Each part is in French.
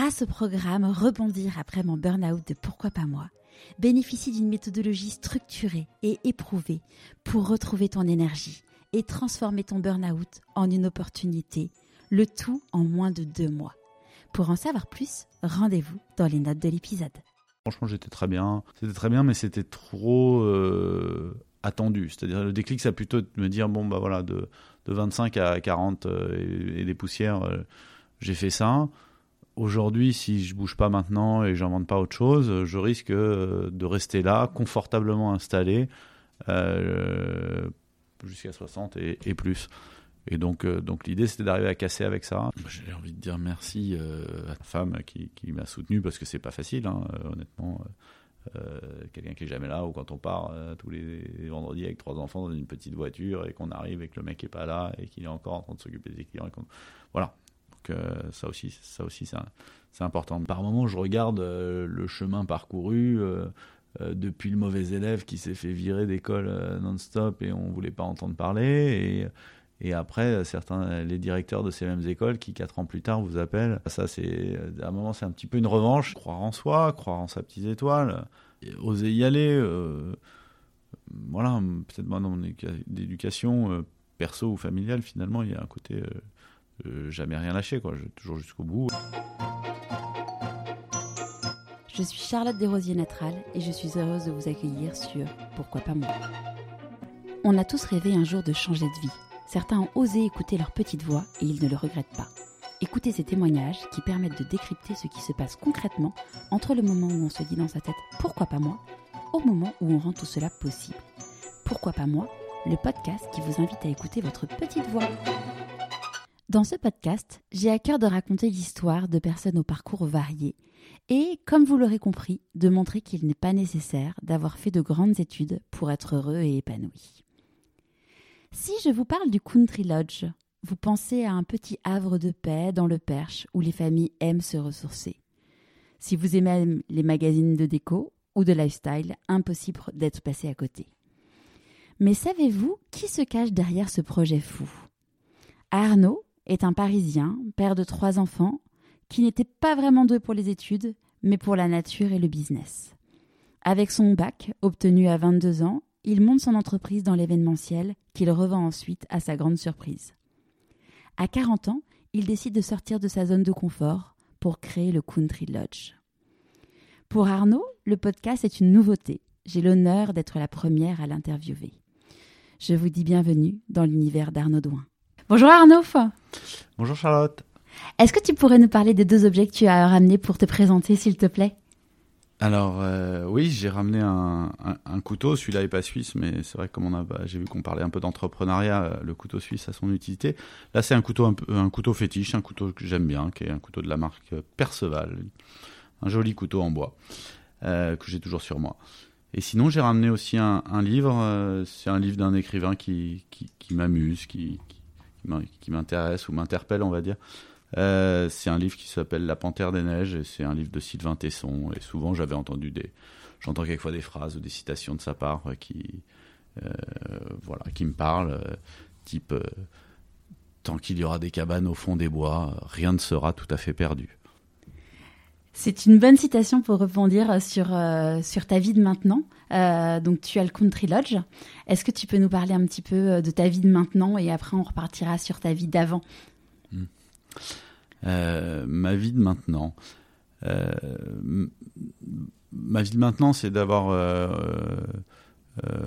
grâce au programme Rebondir après mon burn-out de Pourquoi pas moi, bénéficie d'une méthodologie structurée et éprouvée pour retrouver ton énergie et transformer ton burn-out en une opportunité, le tout en moins de deux mois. Pour en savoir plus, rendez-vous dans les notes de l'épisode. Franchement, j'étais très bien. C'était très bien, mais c'était trop euh, attendu. C'est-à-dire, le déclic, ça a plutôt me dire bon, bah voilà, de, de 25 à 40 euh, et, des poussières, euh, j'ai fait ça. Aujourd'hui, si je bouge pas maintenant et j'invente pas autre chose, je risque de rester là, confortablement installé, jusqu'à 60 et, plus. Et donc, donc l'idée, c'était d'arriver à casser avec ça. J'ai envie de dire merci à la femme qui, m'a soutenu parce que c'est pas facile, hein, honnêtement. Euh, quelqu'un qui est jamais là ou quand on part euh, tous les vendredis avec trois enfants dans une petite voiture et qu'on arrive et que le mec est pas là et qu'il est encore en train de s'occuper des clients voilà donc euh, ça aussi ça aussi c'est important par moment je regarde le chemin parcouru depuis le mauvais élève qui s'est fait virer d'école non-stop et on voulait pas entendre parler et après, certains, les directeurs de ces mêmes écoles qui, quatre ans plus tard, vous appellent. Ça, c'est, à un moment, c'est un petit peu une revanche. Croire en soi, croire en sa petite étoile, oser y aller. Euh, voilà, peut-être moi, dans mon éducation, euh, perso ou familiale, finalement, il y a un côté euh, jamais rien lâché, quoi. toujours jusqu'au bout. Je suis Charlotte Desrosiers-Natral et je suis heureuse de vous accueillir sur Pourquoi pas moi. On a tous rêvé un jour de changer de vie Certains ont osé écouter leur petite voix et ils ne le regrettent pas. Écoutez ces témoignages qui permettent de décrypter ce qui se passe concrètement entre le moment où on se dit dans sa tête pourquoi pas moi au moment où on rend tout cela possible. Pourquoi pas moi Le podcast qui vous invite à écouter votre petite voix. Dans ce podcast, j'ai à cœur de raconter l'histoire de personnes au parcours variés et, comme vous l'aurez compris, de montrer qu'il n'est pas nécessaire d'avoir fait de grandes études pour être heureux et épanoui. Si je vous parle du Country Lodge, vous pensez à un petit havre de paix dans le Perche où les familles aiment se ressourcer. Si vous aimez les magazines de déco ou de lifestyle, impossible d'être passé à côté. Mais savez-vous qui se cache derrière ce projet fou? Arnaud est un Parisien, père de trois enfants, qui n'était pas vraiment doué pour les études, mais pour la nature et le business. Avec son bac, obtenu à 22 ans, il monte son entreprise dans l'événementiel qu'il revend ensuite à sa grande surprise. À 40 ans, il décide de sortir de sa zone de confort pour créer le Country Lodge. Pour Arnaud, le podcast est une nouveauté. J'ai l'honneur d'être la première à l'interviewer. Je vous dis bienvenue dans l'univers d'Arnaud Douin. Bonjour Arnaud. Bonjour Charlotte. Est-ce que tu pourrais nous parler des deux objets que tu as ramenés pour te présenter, s'il te plaît? Alors euh, oui, j'ai ramené un, couteau. Celui-là est pas suisse, mais c'est vrai que comme on a, bah, j'ai vu qu'on parlait un peu d'entrepreneuriat, euh, le couteau suisse a son utilité. Là, c'est un couteau un, un, couteau fétiche, un couteau que j'aime bien, qui est un couteau de la marque Perceval, un joli couteau en bois euh, que j'ai toujours sur moi. Et sinon, j'ai ramené aussi un, livre. c'est un livre d'un écrivain qui, qui, qui m'amuse, qui, qui m'intéresse ou m'interpelle, on va dire. Euh, c'est un livre qui s'appelle La Panthère des Neiges et c'est un livre de Sylvain Tesson. Et souvent, j'avais entendu des, j'entends quelquefois des phrases ou des citations de sa part qui, euh, voilà, qui me parlent, euh, type tant qu'il y aura des cabanes au fond des bois, rien ne sera tout à fait perdu. C'est une bonne citation pour rebondir sur, sur ta vie de maintenant. donc, tu as le Country Lodge. Est-ce que tu peux nous parler un petit peu de ta vie de maintenant et après on repartira sur ta vie d'avant? Hmm. Euh, ma vie de maintenant. Euh, ma vie de maintenant, c'est d'avoir euh,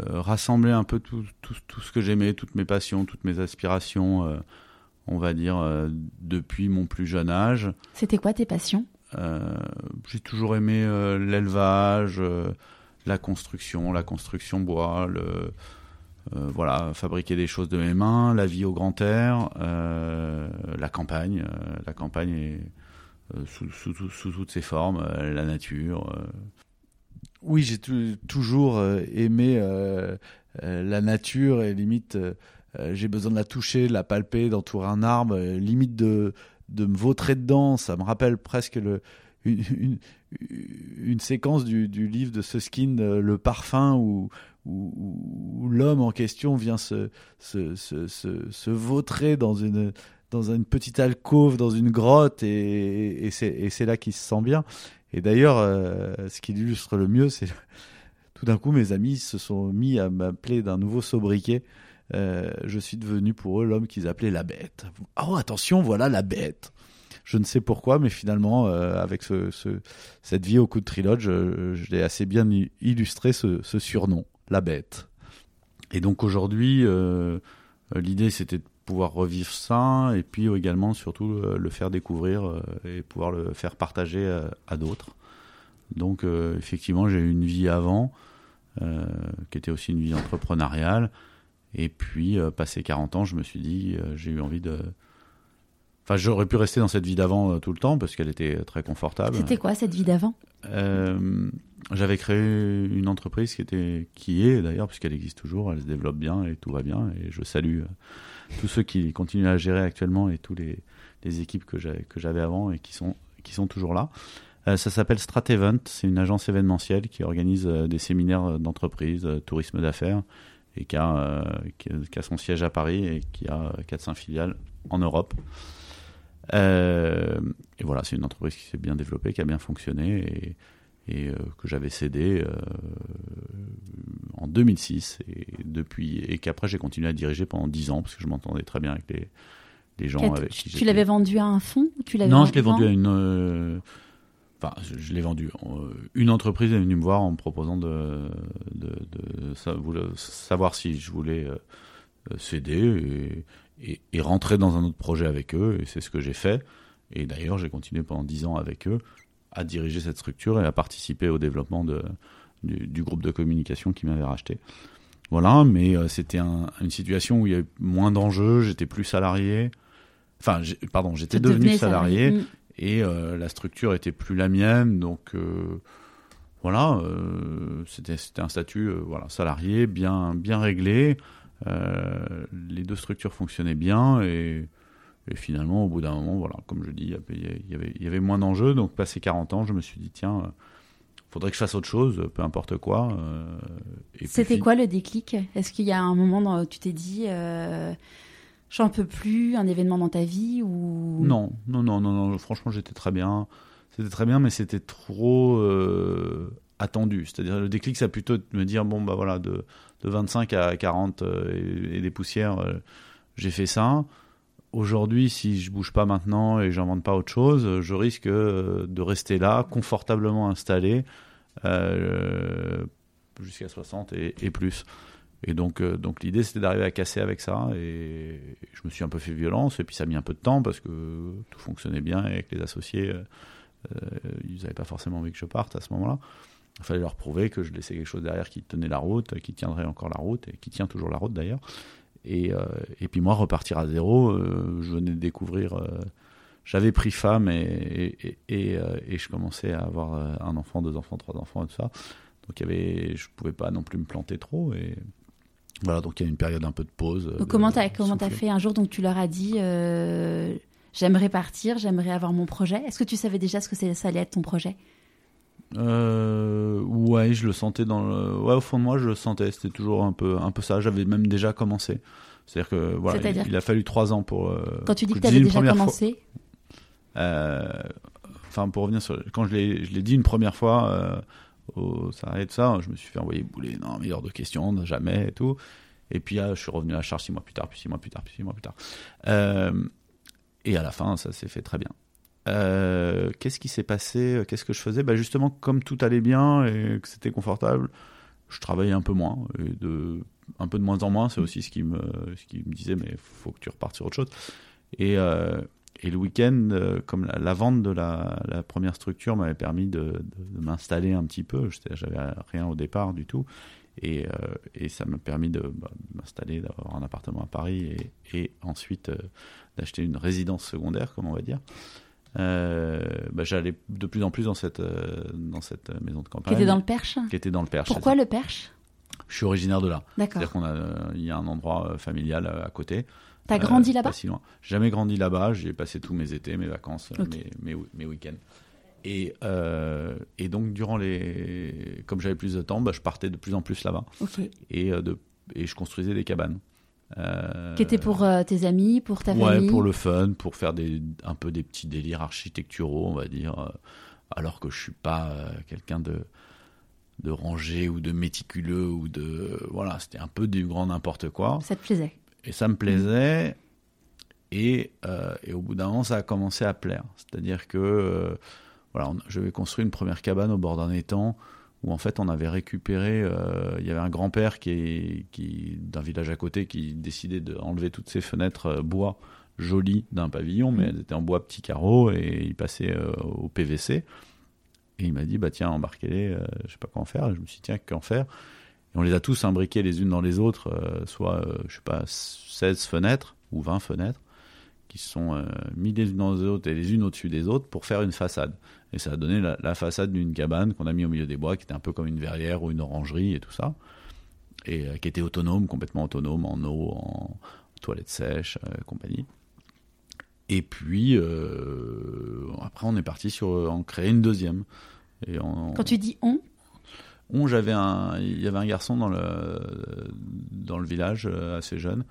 rassemblé un peu tout, tout, tout ce que j'aimais, toutes mes passions, toutes mes aspirations, on va dire, depuis mon plus jeune âge. C'était quoi tes passions? J'ai toujours aimé l'élevage, la construction, la construction bois, euh, voilà, fabriquer des choses de mes mains, la vie au grand air, euh, la campagne, euh, la campagne sous, sous, toutes ses formes, la nature. Oui, j'ai toujours aimé la nature et limite, j'ai besoin de la toucher, de la palper, d'entourer un arbre, limite de, de me vautrer dedans. Ça me rappelle presque le, une, une, séquence du, du, livre de Susskind, Le Parfum, où, où, l'homme en question vient se, se, se, se, vautrer dans une, dans une petite alcôve, dans une grotte, et, et c'est là qu'il se sent bien. Et d'ailleurs, euh, ce qui l'illustre le mieux, c'est tout d'un coup, mes amis se sont mis à m'appeler d'un nouveau sobriquet. Euh, je suis devenu pour eux l'homme qu'ils appelaient la bête. Oh, attention, voilà la bête. Je ne sais pourquoi, mais finalement, euh, avec ce, ce, cette vie au coup de triloge, je, l'ai assez bien illustré ce, surnom, la bête. Et donc aujourd'hui, euh, l'idée c'était de pouvoir revivre ça et puis également surtout le faire découvrir et pouvoir le faire partager à d'autres. Donc effectivement, j'ai eu une vie avant qui était aussi une vie entrepreneuriale. Et puis, passé 40 ans, je me suis dit, j'ai eu envie de, Enfin, j'aurais pu rester dans cette vie d'avant euh, tout le temps parce qu'elle était très confortable. C'était quoi cette vie d'avant? Euh, J'avais créé une entreprise qui était, qui est d'ailleurs, puisqu'elle existe toujours, elle se développe bien et tout va bien. Et je salue euh, tous ceux qui continuent à gérer actuellement et tous les, les équipes que j'avais avant et qui sont, qui sont toujours là. Euh, ça s'appelle Strat Event, c'est une agence événementielle qui organise euh, des séminaires d'entreprise, tourisme d'affaires et qui a, qui a, son siège à Paris et qui a 4-5 filiales en Europe. Euh, et voilà, c'est une entreprise qui s'est bien développée, qui a bien fonctionné et, et euh, que j'avais cédé euh, en 2006 et depuis et qu'après j'ai continué à diriger pendant 10 ans parce que je m'entendais très bien avec les, les gens avec qui Tu l'avais vendu à un fonds tu Non, je l'ai vendu à une. Enfin, je, l'ai vendu. Une entreprise est venue me voir en me proposant de, de, de, savoir si je voulais céder. Et, et, rentrer dans un autre projet avec eux. Et c'est ce que j'ai fait. Et d'ailleurs, j'ai continué pendant dix ans avec eux à diriger cette structure et à participer au développement de, du, groupe de communication qui m'avait racheté. Voilà, mais euh, c'était une situation où il y avait moins d'enjeux, j'étais plus salarié. Enfin, pardon, j'étais devenu salarié, mm. Et euh, la structure était plus la mienne, donc euh, voilà, c'était un statut voilà salarié bien bien réglé. Euh, les deux structures fonctionnaient bien et, finalement, au bout d'un moment, voilà, comme je dis, il y avait, il y avait moins d'enjeux. Donc, passé 40 ans, je me suis dit, tiens, il euh, faudrait que je fasse autre chose, peu importe quoi. Euh, C'était quoi le déclic? Est-ce qu'il y a un moment où tu t'es dit, j'en peux plus, un événement dans ta vie ou Non, non, non, non, non. Franchement, j'étais très bien. C'était très bien, mais c'était trop attendu. C'est-à-dire, le déclic, ça a plutôt de me dire, bon, bah voilà, de de 25 à 40 euh, et, des poussières, euh, j'ai fait ça. Aujourd'hui, si je bouge pas maintenant et j'invente pas autre chose, je risque euh, de rester là, confortablement installé, jusqu'à 60 et, plus. Et donc, donc l'idée, c'était d'arriver à casser avec ça. Et je me suis un peu fait violence. Et puis, ça a mis un peu de temps parce que tout fonctionnait bien avec les associés. ils n'avaient pas forcément envie que je parte à ce moment-là. Il fallait leur prouver que je laissais quelque chose derrière qui tenait la route, qui tiendrait encore la route, et qui tient toujours la route d'ailleurs. Et, euh, et, puis moi, repartir à zéro, euh, je venais de découvrir. Euh, j'avais pris femme et, et, et, et, je commençais à avoir un enfant, deux enfants, trois enfants et tout ça. Donc y avait, je pouvais pas non plus me planter trop. Et voilà, donc il y a une période un peu de pause. comment tu as, comment as fait un jour? Donc tu leur as dit j'aimerais partir, j'aimerais avoir mon projet. Est-ce que tu savais déjà ce que ça allait être ton projet? Euh, ouais, je le sentais dans le... ouais, au fond de moi, je le sentais. C'était toujours un peu, un peu ça. J'avais même déjà commencé. C'est-à-dire que voilà, il, a fallu trois ans pour. Euh, quand tu dis que, tu avais déjà commencé? Euh, enfin, pour revenir sur, quand je l'ai, je l'ai dit une première fois euh, au ça tout ça, je me suis fait envoyer bouler. Non, mais hors de question, jamais et tout. Et puis je suis revenu à la charge six mois plus tard, puis six mois plus tard, puis six mois plus tard. et à la fin, ça s'est fait très bien. Euh, qu'est-ce qui s'est passé Qu'est-ce que je faisais? Bah Justement, comme tout allait bien et que c'était confortable, je travaillais un peu moins. Et de, un peu de moins en moins, c'est aussi ce qui, me, ce qui me disait, mais il faut que tu repartes sur autre chose. Et, euh, et le week-end, euh, comme la, vente de la, la première structure m'avait permis de, de, m'installer un petit peu, j'avais rien au départ du tout. Et, et ça m'a permis de bah, m'installer, d'avoir un appartement à Paris et, et ensuite d'acheter une résidence secondaire, comme on va dire. Euh, bah, j'allais de plus en plus dans cette, euh, dans cette maison de campagne. Qui était dans le Perche Qui était dans le Perche. Pourquoi le Perche? Je suis originaire de là. D'accord. C'est-à-dire qu'on a, il y a un endroit euh, familial à côté. T'as grandi là-bas Pas si loin. Jamais grandi là-bas. J'y ai passé tous mes étés, mes vacances, mes, mes, week-ends. Et, et, donc, durant les. Comme j'avais plus de temps, bah, je partais de plus en plus là-bas. Okay. Et, de, et je construisais des cabanes. Euh, qui était pour euh, tes amis, pour ta ouais, famille pour le fun, pour faire des, un peu des petits délires architecturaux, on va dire, euh, alors que je suis pas quelqu'un de, de rangé ou de méticuleux ou de. Voilà, c'était un peu du grand n'importe quoi. Ça te plaisait Et ça me plaisait. Et, et, au bout d'un moment, ça a commencé à plaire. C'est-à-dire que voilà, je vais construire une première cabane au bord d'un étang où en fait on avait récupéré, euh, il y avait un grand-père qui, qui d'un village à côté qui décidait d'enlever toutes ses fenêtres euh, bois jolies d'un pavillon, mais elles étaient en bois petits carreaux et il passait euh, au PVC. Et il m'a dit, bah tiens, embarquez-les, je sais pas quoi en faire. Et je me suis dit, tiens, qu'en faire? Et on les a tous imbriqués les unes dans les autres, soit, je sais pas, 16 fenêtres ou 20 fenêtres qui sont euh, mis les unes dans les autres et les unes au-dessus des autres pour faire une façade. Et ça a donné la, façade d'une cabane qu'on a mis au milieu des bois, qui était un peu comme une verrière ou une orangerie et tout ça, et euh, qui était autonome, complètement autonome en eau, en toilettes sèches, euh, compagnie. Et puis après, on est parti sur en créer une deuxième. Et Quand tu dis on on, j'avais un, il y avait un garçon dans le dans le village assez jeune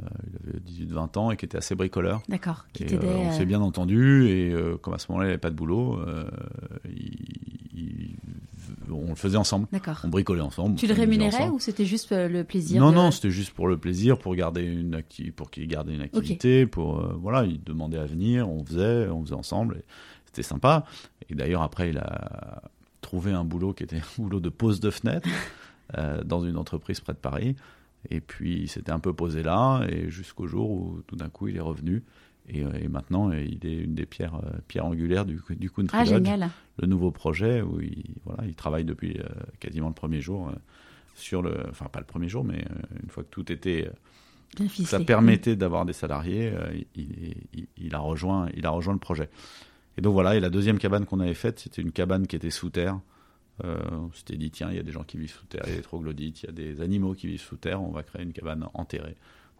euh, il avait 18-20 ans et qui était assez bricoleur. D'accord. Euh, on s'est bien entendu et euh, comme à ce moment-là il n'avait pas de boulot, on le faisait ensemble. D'accord. On bricolait ensemble. Tu le rémunérais ou c'était juste le plaisir Non, non, c'était juste pour le plaisir, pour garder une pour qu'il gardait une activité, pour voilà, il demandait à venir, on faisait, on faisait ensemble, c'était sympa. Et d'ailleurs après il a trouvé un boulot qui était un boulot de pose de fenêtre dans une entreprise près de Paris. Et puis il s'était un peu posé là, et jusqu'au jour où tout d'un coup il est revenu. Et, euh, maintenant, il est une des pierres, euh, pierres angulaires du, du Country ah, Lodge, génial. le nouveau projet où il, voilà, il travaille depuis euh, quasiment le premier jour sur le, enfin pas le premier jour, mais une fois que tout était, ça permettait d'avoir des salariés, il, il, a rejoint, il a rejoint le projet. Et donc voilà, et la deuxième cabane qu'on avait faite, c'était une cabane qui était sous terre, euh, on s'était dit, tiens, il y a des gens qui vivent sous terre, il y a des troglodytes, il y a des animaux qui vivent sous terre, on va créer une cabane enterrée.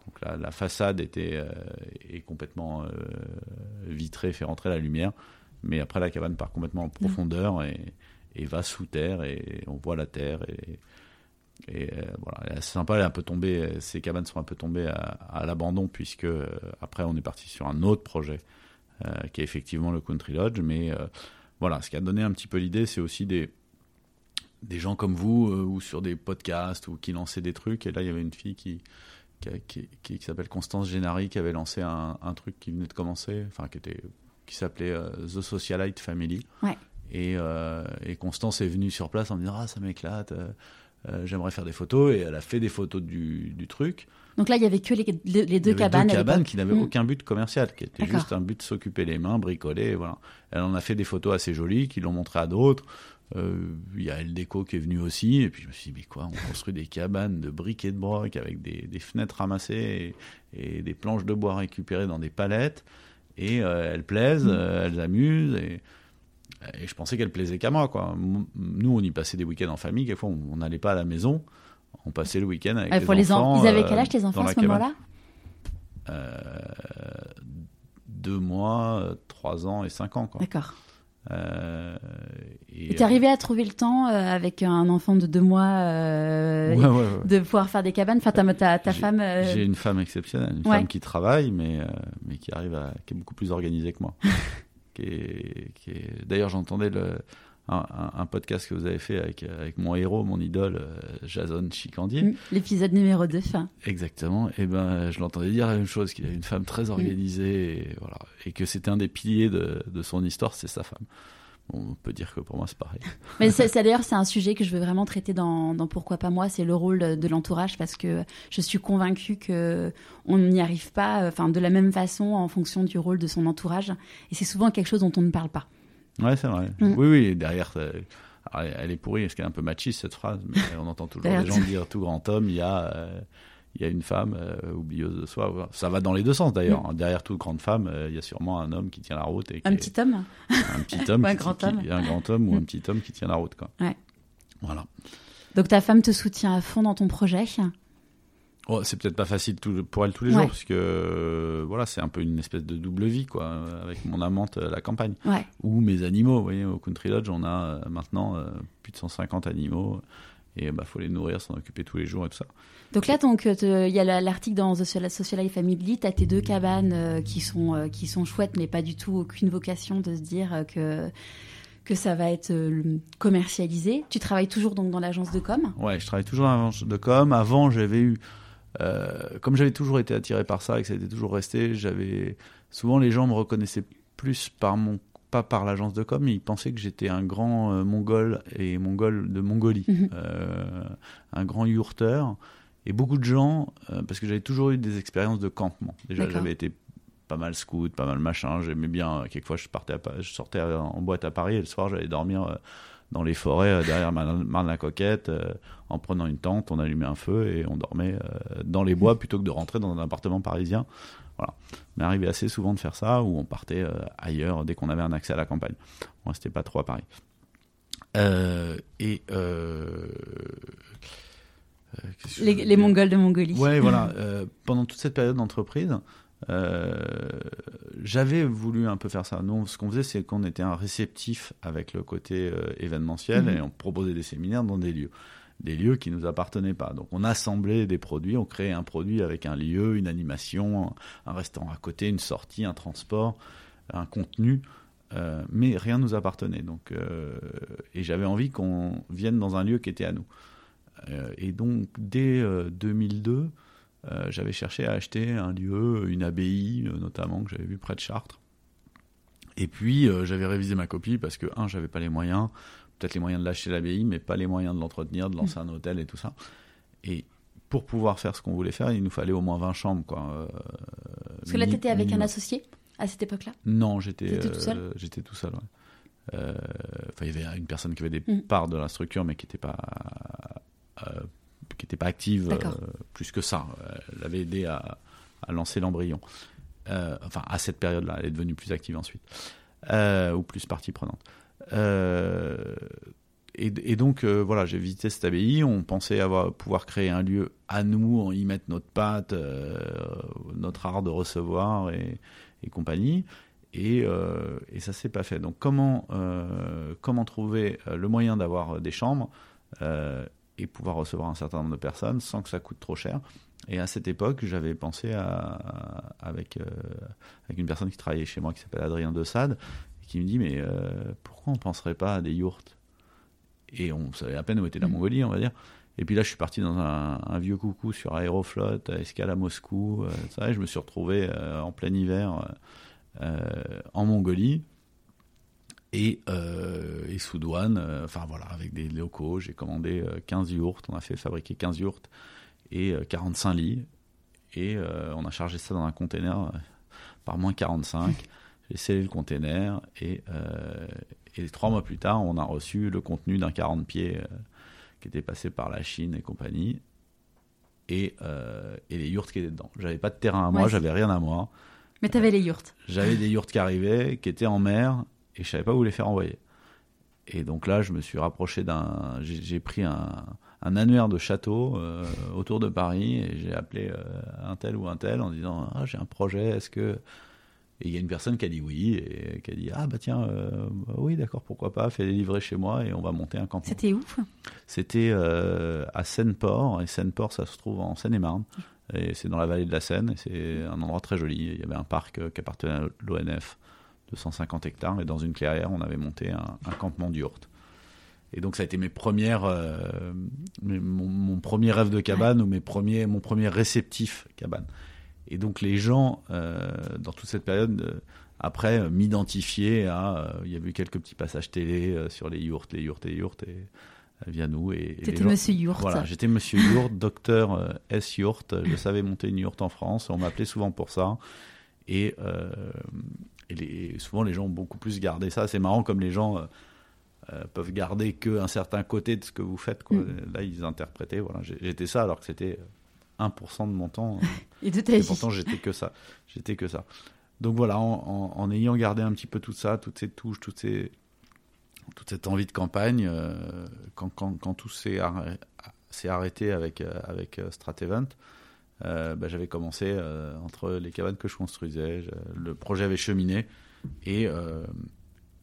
Donc la, la façade était euh, est complètement euh, vitrée, fait rentrer la lumière, mais après la cabane part complètement en profondeur et, et va sous terre et on voit la terre et, voilà, c'est sympa, elle est un peu tombée, ces cabanes sont un peu tombées à l'abandon puisque après on est parti sur un autre projet qui est effectivement le Country Lodge, mais voilà, ce qui a donné un petit peu l'idée, c'est aussi des des gens comme vous euh, ou sur des podcasts ou qui lançaient des trucs. Et là, il y avait une fille qui, qui, qui, s'appelle Constance Génary qui avait lancé un, un, truc qui venait de commencer, enfin qui était qui s'appelait euh, The Socialite Family. Ouais. Et, euh, et, Constance est venue sur place en me disant ah ça m'éclate, j'aimerais faire des photos et elle a fait des photos du, du truc. Donc là, il y avait que les, les deux il y cabanes. Deux cabanes qui n'avaient mm. aucun but commercial, qui était juste un but de s'occuper les mains, bricoler, voilà. Elle en a fait des photos assez jolies, qui l'ont montré à d'autres. Euh, il y a El Deco qui est venu aussi, et puis je me suis dit, mais quoi, on construit des cabanes de briques et de broc avec des, fenêtres ramassées et, des planches de bois récupérées dans des palettes, et euh, elles plaisent, mm. euh, elles amusent, et, je pensais qu'elles plaisaient qu'à moi, quoi. Nous, on y passait des week-ends en famille, quelquefois on n'allait pas à la maison, on passait le week-end avec ah, les, enfants. Ils avaient quel âge tes enfants à ce moment-là Deux mois, trois ans et cinq ans. D'accord. Euh, et tu arrivé à trouver le temps euh, avec un enfant de deux mois euh, de pouvoir faire des cabanes? Enfin, ta, ta, femme. J'ai une femme exceptionnelle, une femme qui travaille, mais, mais qui arrive à, qui est beaucoup plus organisée que moi. qui est, qui est... D'ailleurs, j'entendais le, un, podcast que vous avez fait avec, avec mon héros, mon idole, euh, Jason Chicandier. Mm, l'épisode numéro 2. Fin. Exactement. Et ben, je l'entendais dire la même chose, qu'il avait une femme très organisée, et, voilà, et que c'était un des piliers de, de son histoire, c'est sa femme. On peut dire que pour moi c'est pareil. Mais d'ailleurs c'est un sujet que je veux vraiment traiter dans, dans Pourquoi pas moi, c'est le rôle de l'entourage parce que je suis convaincue que on n'y arrive pas, enfin de la même façon en fonction du rôle de son entourage et c'est souvent quelque chose dont on ne parle pas. Ouais, c'est vrai. Mm. Oui, oui, derrière, elle est pourrie, est-ce qu'elle est un peu machiste cette phrase Mais on entend toujours des gens dire tout grand homme, il y a, euh, il y a une femme euh, oublieuse de soi. Ça va dans les deux sens d'ailleurs. Derrière toute grande femme, euh, il y a sûrement un homme qui tient la route. Et un petit homme Un petit homme. ou un grand homme. un grand homme ou un mm. petit homme qui tient la route. Quoi. Ouais. Voilà. Donc ta femme te soutient à fond dans ton projet? Oh, c'est peut-être pas facile pour elle tous les jours, parce que euh, voilà, c'est un peu une espèce de double vie, quoi, avec mon amante à la campagne. Ou mes animaux. Vous voyez, au Country Lodge, on a euh, maintenant euh, plus de 150 animaux et bah faut les nourrir, s'en occuper tous les jours et tout ça. Donc là, donc il y a l'article dans The Social Life Family, tu as tes deux cabanes qui sont qui sont chouettes, mais pas du tout aucune vocation de se dire que que ça va être commercialisé. Tu travailles toujours donc dans l'agence de com? Ouais, je travaille toujours dans l'agence de com. Avant, j'avais eu euh, comme j'avais toujours été attiré par ça et que ça était toujours resté, j'avais souvent les gens me reconnaissaient plus par mon pas par l'agence de com, ils pensaient que j'étais un grand euh, mongol et mongol de Mongolie, mhm. euh, un grand yurteur. Et beaucoup de gens, parce que j'avais toujours eu des expériences de campement. Déjà, j'avais été pas mal scout, pas mal machin. J'aimais bien. Quelquefois, je partais, je sortais en boîte à Paris et le soir, j'allais dormir dans les forêts euh, derrière Marne-la-Coquette euh, en prenant une tente, on allumait un feu et on dormait euh, dans les bois plutôt que de rentrer dans un appartement parisien. Voilà. Mais arrivé assez souvent de faire ça où on partait ailleurs dès qu'on avait un accès à la campagne. Moi, c'était pas trop à Paris. et les, les Mongols de Mongolie. Ouais, voilà. pendant toute cette période d'entreprise, euh, j'avais voulu un peu faire ça. Nous, ce qu'on faisait, c'est qu'on était un réceptif avec le côté euh, événementiel mhm. et on proposait des séminaires dans des lieux. Des lieux qui ne nous appartenaient pas. Donc on assemblait des produits, on créait un produit avec un lieu, une animation, un restaurant à côté, une sortie, un transport, un contenu. Euh, mais rien ne nous appartenait. Donc, et j'avais envie qu'on vienne dans un lieu qui était à nous. et donc, dès 2002, euh, j'avais cherché à acheter un lieu, une abbaye euh, notamment, que j'avais vu près de Chartres. Et puis euh, j'avais révisé ma copie parce que, un, j'avais pas les moyens, peut-être les moyens de l'acheter l'abbaye, mais pas les moyens de l'entretenir, de lancer mm. un hôtel et tout ça. Et pour pouvoir faire ce qu'on voulait faire, il nous fallait au moins 20 chambres. Quoi. Parce que là, tu étais avec un associé à cette époque-là? Non, j'étais tout seul? J'étais tout seul. Enfin, il y avait une personne qui avait des mm. parts de la structure, mais qui n'était pas qui n'était pas active euh, plus que ça. Elle avait aidé à, lancer l'embryon. Euh, enfin, à cette période-là, elle est devenue plus active ensuite, euh, ou plus partie prenante. Et, donc, voilà, j'ai visité cette abbaye. On pensait avoir, pouvoir créer un lieu à nous, on y mettre notre patte, notre art de recevoir et, compagnie. Et, ça s'est pas fait. Donc, comment, comment trouver le moyen d'avoir des chambres et pouvoir recevoir un certain nombre de personnes sans que ça coûte trop cher? Et à cette époque, j'avais pensé avec, euh, avec une personne qui travaillait chez moi qui s'appelle Adrien de Sade, qui me dit Mais euh, pourquoi on ne penserait pas à des yourtes Et on savait à peine où était la mm. Mongolie, on va dire. Et puis là, je suis parti dans un, vieux coucou sur Aéroflot, à escale à Moscou. Euh, ça, et je me suis retrouvé en plein hiver en Mongolie. Et, euh, et sous douane, euh, enfin voilà, avec des locaux, j'ai commandé 15 euh, yourtes, on a fait fabriquer 15 yourtes et 45 lits. Et on a chargé ça dans un container par moins 45. J'ai scellé le container et, et trois mois plus tard, on a reçu le contenu d'un 40 pieds qui était passé par la Chine et compagnie. Et, et les yourtes qui étaient dedans. J'avais pas de terrain à moi, j'avais rien à moi. Mais tu avais les yourtes. J'avais des yourtes qui arrivaient, qui étaient en mer et je savais pas où les faire envoyer. Et donc là, je me suis rapproché d'un. J'ai pris un, un, annuaire de château euh, autour de Paris et j'ai appelé euh, un tel ou un tel en disant ah, j'ai un projet, est-ce que. Et il y a une personne qui a dit oui et qui a dit ah bah tiens euh, bah oui d'accord pourquoi pas fais les livrer chez moi et on va monter un campement. C'était où C'était à Seine-Port et Seine-Port ça se trouve en Seine-et-Marne et c'est dans la vallée de la Seine et c'est un endroit très joli. Il y avait un parc qui appartenait à l'ONF de 150 hectares. Et dans une clairière, on avait monté un, campement d'yourte. Et donc ça a été mes premières, euh, mon, premier rêve de cabane ou mes premiers, mon premier réceptif cabane. Et donc les gens, euh, dans toute cette période, euh, après, m'identifiaient à... Il y avait eu quelques petits passages télé sur les yourtes, les yourtes et les yourtes, et via nous. Et, C'était Monsieur Yourte. Voilà, j'étais Monsieur Yourte, docteur S. Yourte. Je savais monter une yourte en France. On m'appelait souvent pour ça. Et, et souvent, les gens ont beaucoup plus gardé ça. C'est marrant comme les gens euh, euh, peuvent garder qu'un certain côté de ce que vous faites. Quoi. Mm. Là, ils interprétaient. Voilà, j'étais ça alors que c'était 1% de mon temps. et de ta et pourtant, j'étais que ça. J'étais que ça. Donc voilà, en, ayant gardé un petit peu tout ça, toutes ces touches, toutes ces, toute cette envie de campagne, euh, quand, quand, quand, tout s'est arrêté avec, avec Stratevent, euh, bah, j'avais commencé euh, entre les cabanes que je construisais, le projet avait cheminé et, euh,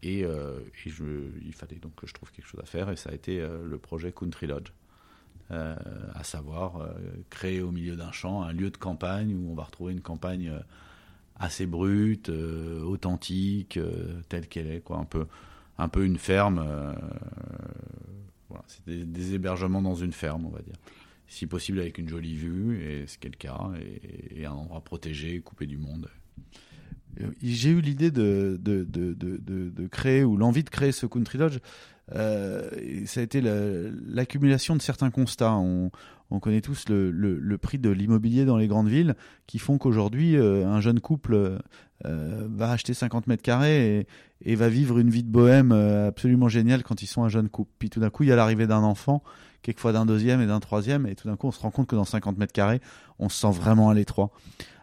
et, et je, il fallait donc que je trouve quelque chose à faire et ça a été le projet Country Lodge. À savoir créer au milieu d'un champ un lieu de campagne où on va retrouver une campagne assez brute, authentique, telle qu'elle est, quoi, un peu, un peu une ferme. voilà, c'est des, hébergements dans une ferme, on va dire si possible avec une jolie vue, et ce qui est le cas, et, un endroit protégé, coupé du monde. Euh, j'ai eu l'idée de, de, de, de, créer, ou l'envie de créer ce Country Lodge. Euh, ça a été l'accumulation de certains constats. On, on connaît tous le, prix de l'immobilier dans les grandes villes qui font qu'aujourd'hui, euh, un jeune couple va acheter 50 mètres carrés et, et, va vivre une vie de bohème absolument géniale quand ils sont un jeune couple. Puis tout d'un coup, il y a l'arrivée d'un enfant quelquefois d'un deuxième et d'un troisième, et tout d'un coup on se rend compte que dans 50 mètres carrés, on se sent vraiment à l'étroit.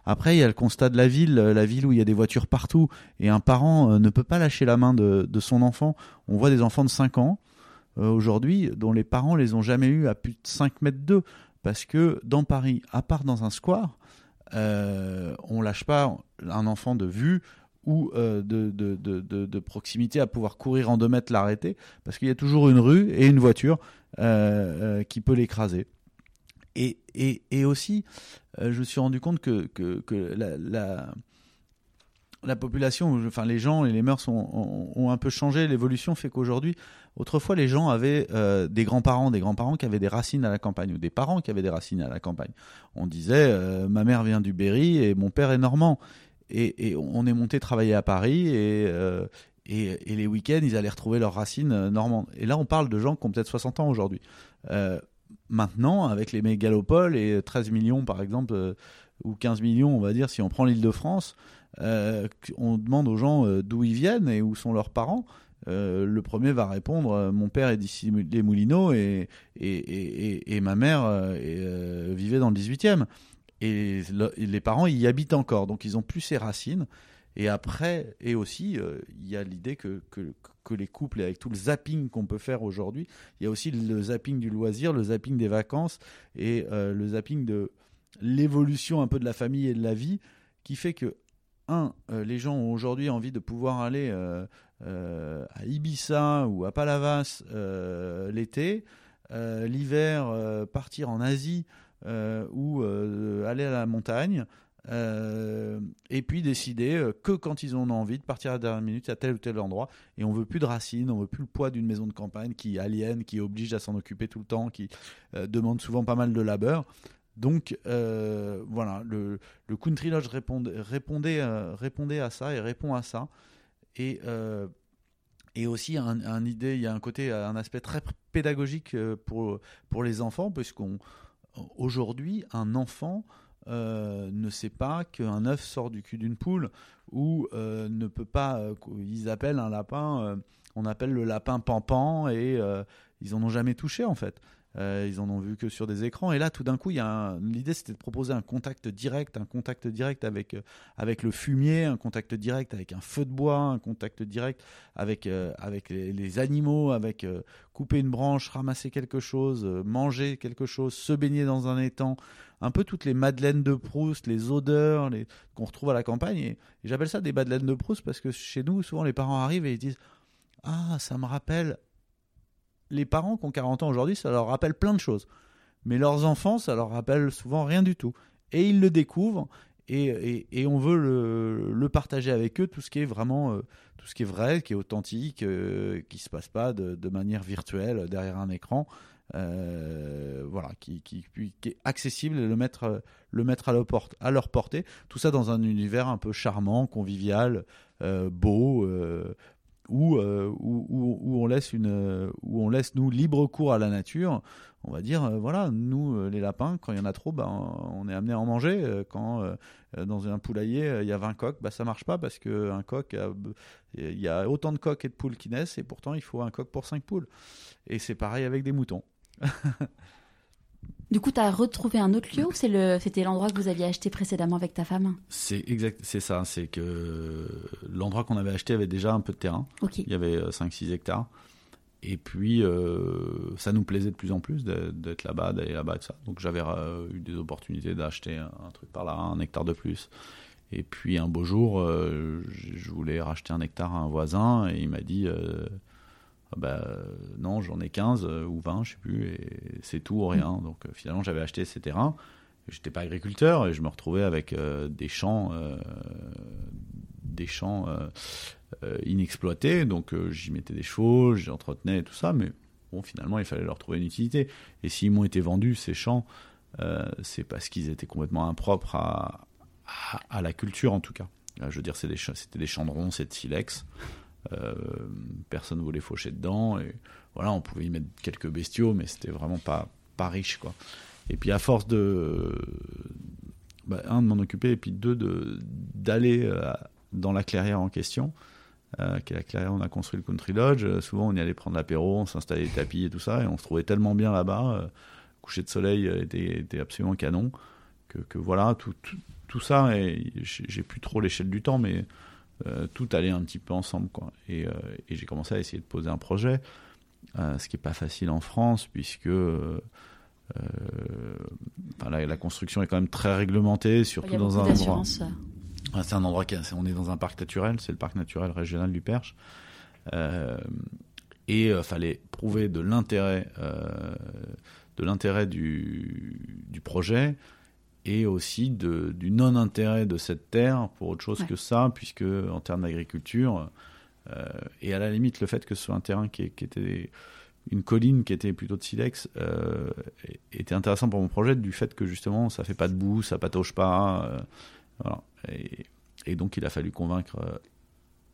Après, il y a le constat de la ville, euh, la ville où il y a des voitures partout, et un parent euh, ne peut pas lâcher la main de, son enfant. On voit des enfants de 5 ans euh, aujourd'hui dont les parents les ont jamais eu à plus de 5 mètres d'eux, parce que dans Paris, à part dans un square, euh, on lâche pas un enfant de vue ou de, proximité à pouvoir courir en deux mètres l'arrêter, parce qu'il y a toujours une rue et une voiture qui peut l'écraser. Et, et, et, aussi, euh, je me suis rendu compte que, que, que la, la, la, population, enfin les gens et les mœurs ont, ont, un peu changé. L'évolution fait qu'aujourd'hui, autrefois, les gens avaient des grands-parents, des grands-parents qui avaient des racines à la campagne, ou des parents qui avaient des racines à la campagne. On disait, ma mère vient du Berry et mon père est normand. Et, et on est monté travailler à Paris et, et, les week-ends, ils allaient retrouver leurs racines euh, normandes. Et là, on parle de gens qui ont peut-être 60 ans aujourd'hui. Euh, maintenant, avec les mégalopoles et 13 millions, par exemple, euh, ou 15 millions, on va dire, si on prend l'île de France, on demande aux gens d'où ils viennent et où sont leurs parents. le premier va répondre Mon père est d'ici les Moulineaux et, et, et ma mère vivait dans le 18e. Et les parents y habitent encore, donc ils ont plus ces racines. Et après, et aussi, euh, il y a l'idée que, que, les couples, avec tout le zapping qu'on peut faire aujourd'hui, il y a aussi le zapping du loisir, le zapping des vacances et euh, le zapping de l'évolution un peu de la famille et de la vie, qui fait que, un, euh, les gens ont aujourd'hui envie de pouvoir aller à Ibiza ou à Palavas l'été, l'hiver partir en Asie ou aller à la montagne. Euh, et puis décider euh, que quand ils ont envie de partir à la dernière minute à tel ou tel endroit et on veut plus de racines, on veut plus le poids d'une maison de campagne qui aliène, qui oblige à s'en occuper tout le temps, qui euh, demande souvent pas mal de labeur. Donc voilà, le, le Country Lodge répondait, répondait, répondait, à ça et répond à ça. Et, et aussi un, idée, il y a un côté, un aspect très pédagogique pour, pour les enfants, puisqu'on aujourd'hui un enfant euh, ne sait pas qu'un œuf sort du cul d'une poule ou euh, ne peut pas. Euh, ils appellent un lapin, on appelle le lapin pampan et ils en ont jamais touché en fait. Ils en ont vu que sur des écrans. Et là, tout d'un coup, l'idée, c'était de proposer un contact direct, un contact direct avec avec le fumier, un contact direct avec un feu de bois, un contact direct avec avec les, animaux, avec couper une branche, ramasser quelque chose, manger quelque chose, se baigner dans un étang, un peu toutes les madeleines de Proust, les odeurs, qu'on retrouve à la campagne. Et, et j'appelle ça des madeleines de Proust parce que chez nous, souvent, les parents arrivent et ils disent ah, ça me rappelle les parents qui ont 40 ans aujourd'hui, ça leur rappelle plein de choses. Mais leurs enfants, ça leur rappelle souvent rien du tout. Et ils le découvrent et, on veut le, partager avec eux, tout ce qui est vraiment, euh, tout ce qui est vrai, qui est authentique, euh, qui se passe pas de, manière virtuelle derrière un écran. Euh, voilà, qui, qui, est accessible et le mettre, le mettre à, leur porte, à leur portée. Tout ça dans un univers un peu charmant, convivial, beau, euh, où, où, où, on laisse une, où on laisse nous libre cours à la nature. On va dire, euh, voilà, nous euh, les lapins, quand il y en a trop, ben, on est amené à en manger. Quand dans un poulailler il y a 20 coqs, ben, ça marche pas parce que un coq, il y a autant de coqs et de poules qui naissent et pourtant il faut un coq pour 5 poules. Et c'est pareil avec des moutons. Du coup, tu as retrouvé un autre lieu ou c'était l'endroit que vous aviez acheté précédemment avec ta femme? C'est exact, c'est ça. C'est que l'endroit qu'on avait acheté avait déjà un peu de terrain. Il y avait 5-6 euh, hectares. Et puis, euh, ça nous plaisait de plus en plus d'être là-bas, d'aller là-bas, ça. Donc, j'avais euh, eu des opportunités d'acheter un, truc par là, un hectare de plus. Et puis, un beau jour, je voulais racheter un hectare à un voisin et il m'a dit bah, non, j'en ai 15 ou 20, je sais plus, et c'est tout ou rien. Donc finalement, j'avais acheté ces terrains. J'étais pas agriculteur et je me retrouvais avec des champs, des champs inexploités. Donc j'y mettais des chevaux, j'y entretenais et tout ça, mais bon, finalement, il fallait leur trouver une utilité. Et s'ils m'ont été vendus, ces champs, c'est parce qu'ils étaient complètement impropres à, la culture en tout cas. Euh, je veux dire, c'était des, des chandrons, c'est de silex. Euh, personne voulait faucher dedans. Et voilà, on pouvait y mettre quelques bestiaux, mais c'était vraiment pas, pas riche. Quoi. Et puis à force de. Bah, un, de m'en occuper, et puis deux, d'aller euh, dans la clairière en question. qui est la clairière où on a construit le Country Lodge. souvent, on y allait prendre l'apéro, on s'installait les tapis et tout ça, et on se trouvait tellement bien là-bas. coucher de soleil était, était absolument canon. Que, que voilà, tout, tout ça, et j'ai plus trop l'échelle du temps, mais euh, tout allait un petit peu ensemble. Quoi. Et, euh, et j'ai commencé à essayer de poser un projet, euh, ce qui n'est pas facile en France, puisque la, la, construction est quand même très réglementée, surtout dans un endroit. c'est un endroit qui on est dans un parc naturel, c'est le parc naturel régional du Perche. et il fallait prouver de l'intérêt de l'intérêt du, du projet et aussi de, du non-intérêt de cette terre pour autre chose que ça, puisque en termes d'agriculture, euh, et à la limite le fait que ce soit un terrain qui, était une colline qui était plutôt de silex euh, était intéressant pour mon projet du fait que justement ça fait pas de boue, ça patauge pas, euh, voilà. et, et, donc il a fallu convaincre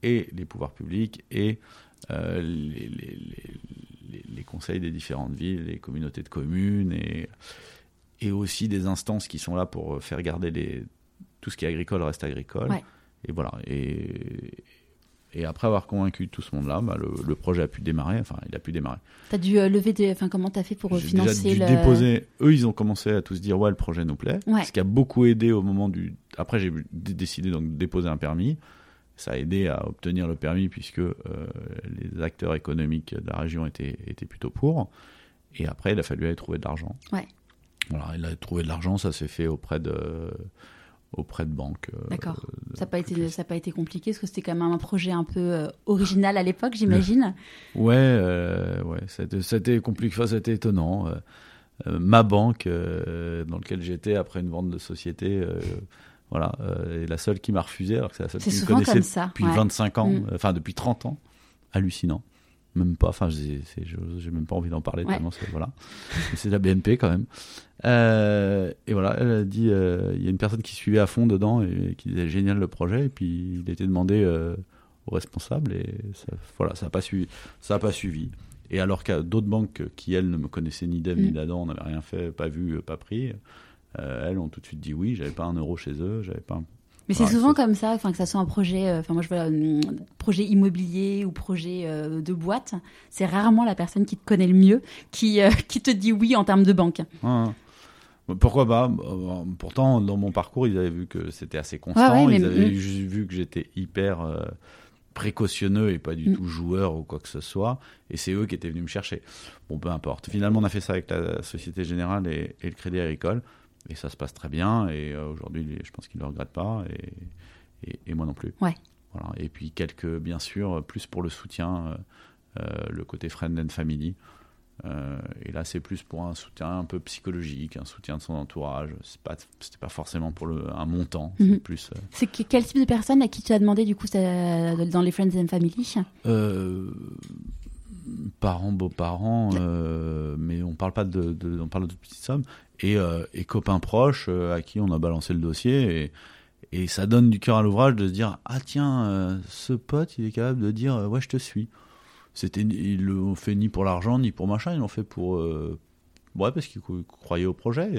et les pouvoirs publics et les, les, les, conseils des différentes villes, les communautés de communes et et aussi des instances qui sont là pour euh, faire garder les, tout ce qui est agricole reste agricole. Et voilà. Et, et après avoir convaincu tout ce monde-là, bah, le, projet a pu démarrer. Enfin, il a pu démarrer. T'as dû euh, lever des. Enfin, comment t'as fait pour financer déjà dû déposer. Eux, ils ont commencé à tous dire ouais, le projet nous plaît. Ce qui a beaucoup aidé au moment du. Après, j'ai décidé donc de déposer un permis. Ça a aidé à obtenir le permis puisque euh, les acteurs économiques de la région étaient, étaient plutôt pour. Et après, il a fallu aller trouver de l'argent. Ouais. Voilà, il a trouvé de l'argent, ça s'est fait auprès de auprès de banques. Euh, D'accord. ça n'a pas été ça pas été compliqué parce que c'était quand même un projet un peu euh, original à l'époque, j'imagine. ouais, euh, ouais, c'était compliqué, c'était étonnant. ma banque, dans laquelle j'étais après une vente de société, voilà, est la seule qui m'a refusé, alors que c'est la seule qui me connaissait depuis 25 ans, mm. enfin depuis 30 ans. Hallucinant même pas, enfin, j'ai même pas envie d'en parler tellement c'est voilà. c'est la BNP quand même. Euh, et voilà, elle a dit, euh, il y a une personne qui suivait à fond dedans et, qui disait génial le projet, et puis il a été demandé euh, aux responsables et ça, voilà, ça a pas suivi, ça a pas suivi. Et alors a d'autres banques qui elles ne me connaissaient ni d'Eve ni mm. d'Adam, n'avaient rien fait, pas vu, pas pris, elles ont tout de suite dit oui. J'avais pas un euro chez eux, j'avais pas. Un mais c'est souvent comme ça, enfin que ça soit un projet, euh, enfin moi je vois un projet immobilier ou projet euh, de boîte, c'est rarement la personne qui te connaît le mieux qui euh, qui te dit oui en termes de banque. Pourquoi pas? Pourtant, dans mon parcours, ils avaient vu que c'était assez constant. ils avaient vu que j'étais hyper précautionneux et pas du mm. tout joueur ou quoi que ce soit. Et c'est eux qui étaient venus me chercher. Bon, peu importe. Finalement, on a fait ça avec la Société Générale et, et le Crédit Agricole et ça se passe très bien. Et euh, aujourd'hui, je pense qu'il ne le regrette pas, et, et, moi non plus. Ouais. Voilà. Et puis quelques, bien sûr, plus pour le soutien, euh, euh, le côté friend and family. et là, c'est plus pour un soutien un peu psychologique, un soutien de son entourage. C'est pas, c'était pas forcément pour le, un montant. C'est mhm. plus. C'est quel type de personne à qui tu as demandé du coup dans les friends and family? Parents, beaux-parents, mais on parle pas de, de, on parle de petites sommes et, euh, et copains proches euh, à qui on a balancé le dossier. Et, et ça donne du cœur à l'ouvrage de se dire Ah, tiens, euh, ce pote, il est capable de dire Ouais, je te suis. C'était, ils l'ont fait ni pour l'argent, ni pour machin, ils l'ont fait pour. ouais, parce qu'ils croyaient au projet.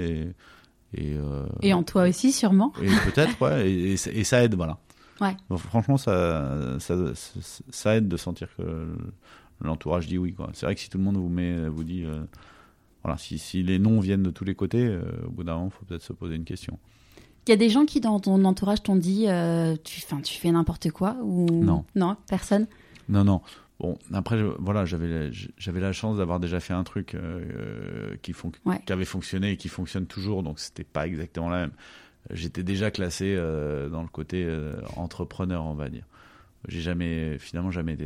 Et, et, et, en toi aussi, sûrement. Et peut-être, ouais. Et, et, ça aide, voilà. Ouais. franchement, ça, ça, ça, aide de sentir que l'entourage dit oui. C'est vrai que si tout le monde vous, met, vous dit voilà, si, si, les noms viennent de tous les côtés, euh, au bout d'un moment, il faut peut-être se poser une question. Il y a des gens qui, dans ton entourage, t'ont dit euh, tu, tu fais n'importe quoi ou... Non. Non, personne? Non, non. Bon, après, voilà, j'avais, la chance d'avoir déjà fait un truc euh, qui, qui avait fonctionné et qui fonctionne toujours, donc c'était pas exactement la même. J'étais déjà classé dans le côté entrepreneur, on va dire. J'ai jamais, finalement, jamais été,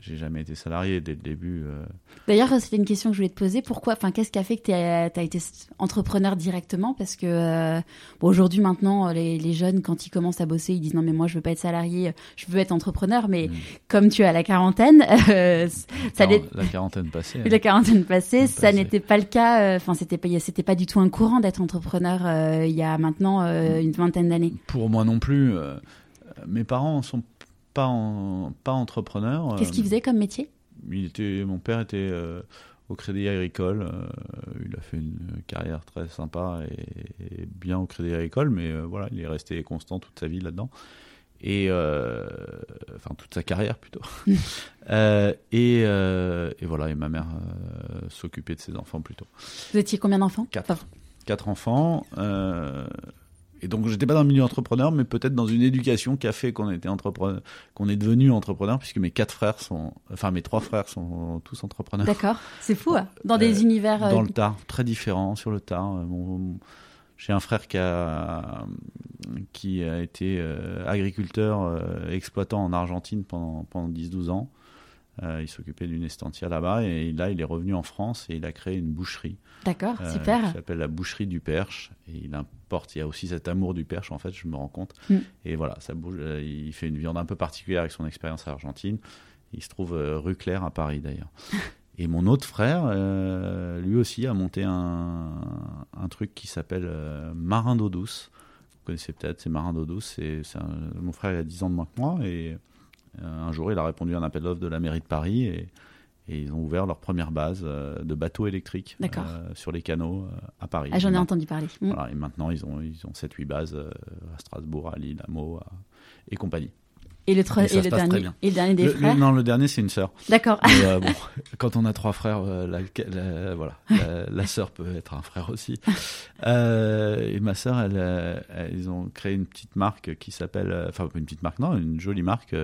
j'ai jamais été salarié dès le début. euh. D'ailleurs, c'était une question que je voulais te poser. Pourquoi, enfin, qu'est-ce qui a fait que tu as, été entrepreneur directement? Parce que euh, bon, aujourd'hui, maintenant, les, les jeunes, quand ils commencent à bosser, ils disent non, mais moi, je veux pas être salarié, je veux être entrepreneur. Mais Mm. comme tu as la quarantaine, euh, ça la quarantaine passée. la quarantaine passée, ça n'était pas le cas. euh, Enfin, c'était pas, c'était pas du tout un courant d'être entrepreneur euh, il y a maintenant euh, une vingtaine d'années. Pour moi non plus. euh, mes parents sont pas en- pas entrepreneurs. Qu'est-ce qu'ils euh, faisaient comme métier? il était, mon père était euh, au Crédit Agricole. euh, il a fait une carrière très sympa et, et bien au Crédit Agricole, mais euh, voilà, il est resté constant toute sa vie là-dedans. Et euh, enfin toute sa carrière plutôt. Et, et voilà, et ma mère s'occupait de ses enfants plutôt. Vous étiez combien d'enfants? Quatre. Quatre enfants. Et donc j'étais pas dans le milieu entrepreneur, mais peut-être dans une éducation qui a fait qu'on était entrepreneur, qu'on est devenu entrepreneur, puisque mes quatre frères sont, enfin mes trois frères sont tous entrepreneurs. D'accord, c'est fou. hein. Dans des Euh, univers. euh, Dans le tard, très différents sur le tard. Euh, J'ai un frère qui a, qui a été euh, agriculteur, exploitant en Argentine pendant, pendant 10-12 ans. Euh, il s'occupait d'une estancia là-bas et là, il est revenu en France et il a créé une boucherie. D'accord, euh, super. qui s'appelle la boucherie du Perche. Et il importe, il y a aussi cet amour du Perche, en fait, je me rends compte. Mm. Et voilà, ça bouge, euh, il fait une viande un peu particulière avec son expérience à Argentine. Il se trouve rue Claire à Paris, d'ailleurs. Et mon autre frère, euh, lui aussi, a monté un, un truc qui s'appelle euh, Marin d'eau douce. Vous connaissez peut-être, c'est Marin d'eau douce. C'est, mon frère il a 10 ans de moins que moi. Et un jour, il a répondu à un appel d'offres de la mairie de Paris. Et, et ils ont ouvert leur première base euh, de bateaux électriques euh, sur les canaux euh, à Paris. Ah, j'en ai Et entendu parler. Mm. voilà, et maintenant, ils ont, ils ont 7-8 bases euh, à Strasbourg, à Lille, à Meaux à- et compagnie. Et le, et dernier, bien. et le dernier des Le- frères. le- non, le dernier, c'est une sœur. D'accord. Euh, bon, quand on a trois frères, euh, la, la- voilà, la, la sœur peut être un frère aussi. Euh, et ma sœur, elle, elle- ils ont créé une petite marque qui s'appelle, enfin une petite marque, non, une jolie marque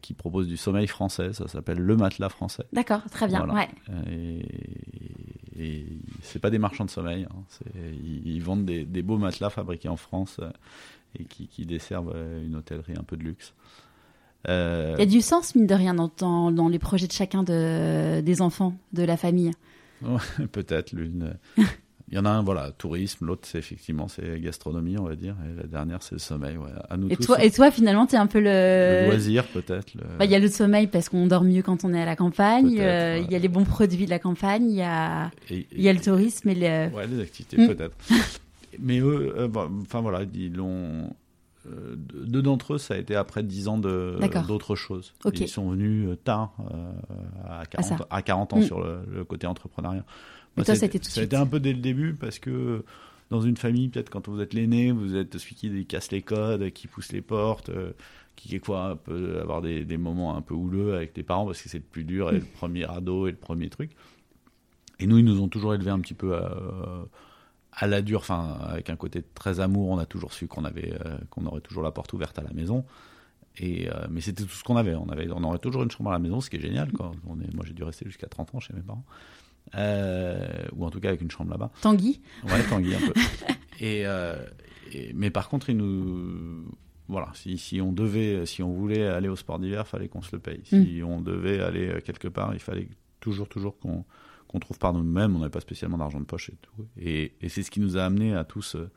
qui propose du sommeil français. Ça s'appelle le matelas français. D'accord, très bien. Voilà. Ouais. Et, et c'est pas des marchands de sommeil. hein, ils, ils vendent des, des beaux matelas fabriqués en France et qui, qui desservent euh, une hôtellerie un peu de luxe. Euh, Il y a du sens, mine de rien, dans, dans, dans les projets de chacun de, des enfants, de la famille. Peut-être l'une. Il y en a un, voilà, tourisme. L'autre, c'est effectivement, c'est gastronomie, on va dire. Et la dernière, c'est le sommeil. Ouais. À nous Et tous. toi, et toi, finalement, tu es un peu le le. loisir, peut-être. le- Bah, Il y a le sommeil parce qu'on dort mieux quand on est à la campagne. Euh, Il y a les bons produits de la campagne. Il y a, et- il y a le tourisme et le. Ouais, les activités, Mm. peut-être. Mais eux, euh, bon, enfin voilà, ils l'ont. euh, deux d'entre eux, ça a été après dix ans de- D'accord. d'autres choses. Ils sont venus euh, tard, euh, à, 40, ça. à 40 ans Mm. sur le, le côté entrepreneuriat. Et toi, ça a été tout ça a été un peu dès le début parce que dans une famille, peut-être quand vous êtes l'aîné, vous êtes celui qui casse les codes, qui pousse les portes, euh, qui quelquefois peut avoir des, des moments un peu houleux avec les parents parce que c'est le plus dur et le premier ado et le premier truc. Et nous, ils nous ont toujours élevés un petit peu à, à la dure, enfin, avec un côté très amour. On a toujours su qu'on avait, euh, qu'on aurait toujours la porte ouverte à la maison. Et, euh, mais c'était tout ce qu'on avait. On avait, on aurait toujours une chambre à la maison, ce qui est génial. Quoi. On est, moi, j'ai dû rester jusqu'à 30 ans chez mes parents. Euh, ou en tout cas avec une chambre là-bas. Tanguy. Ouais, Tanguy un peu. Et, et- mais par contre, il nous, voilà, si, si on devait, si on voulait aller au sport d'hiver, fallait qu'on se le paye. Si on devait aller quelque part, il fallait toujours, toujours qu'on qu'on trouve par nous-mêmes. On n'avait pas spécialement d'argent de poche et tout. Et, et c'est ce qui nous a amené à tous euh,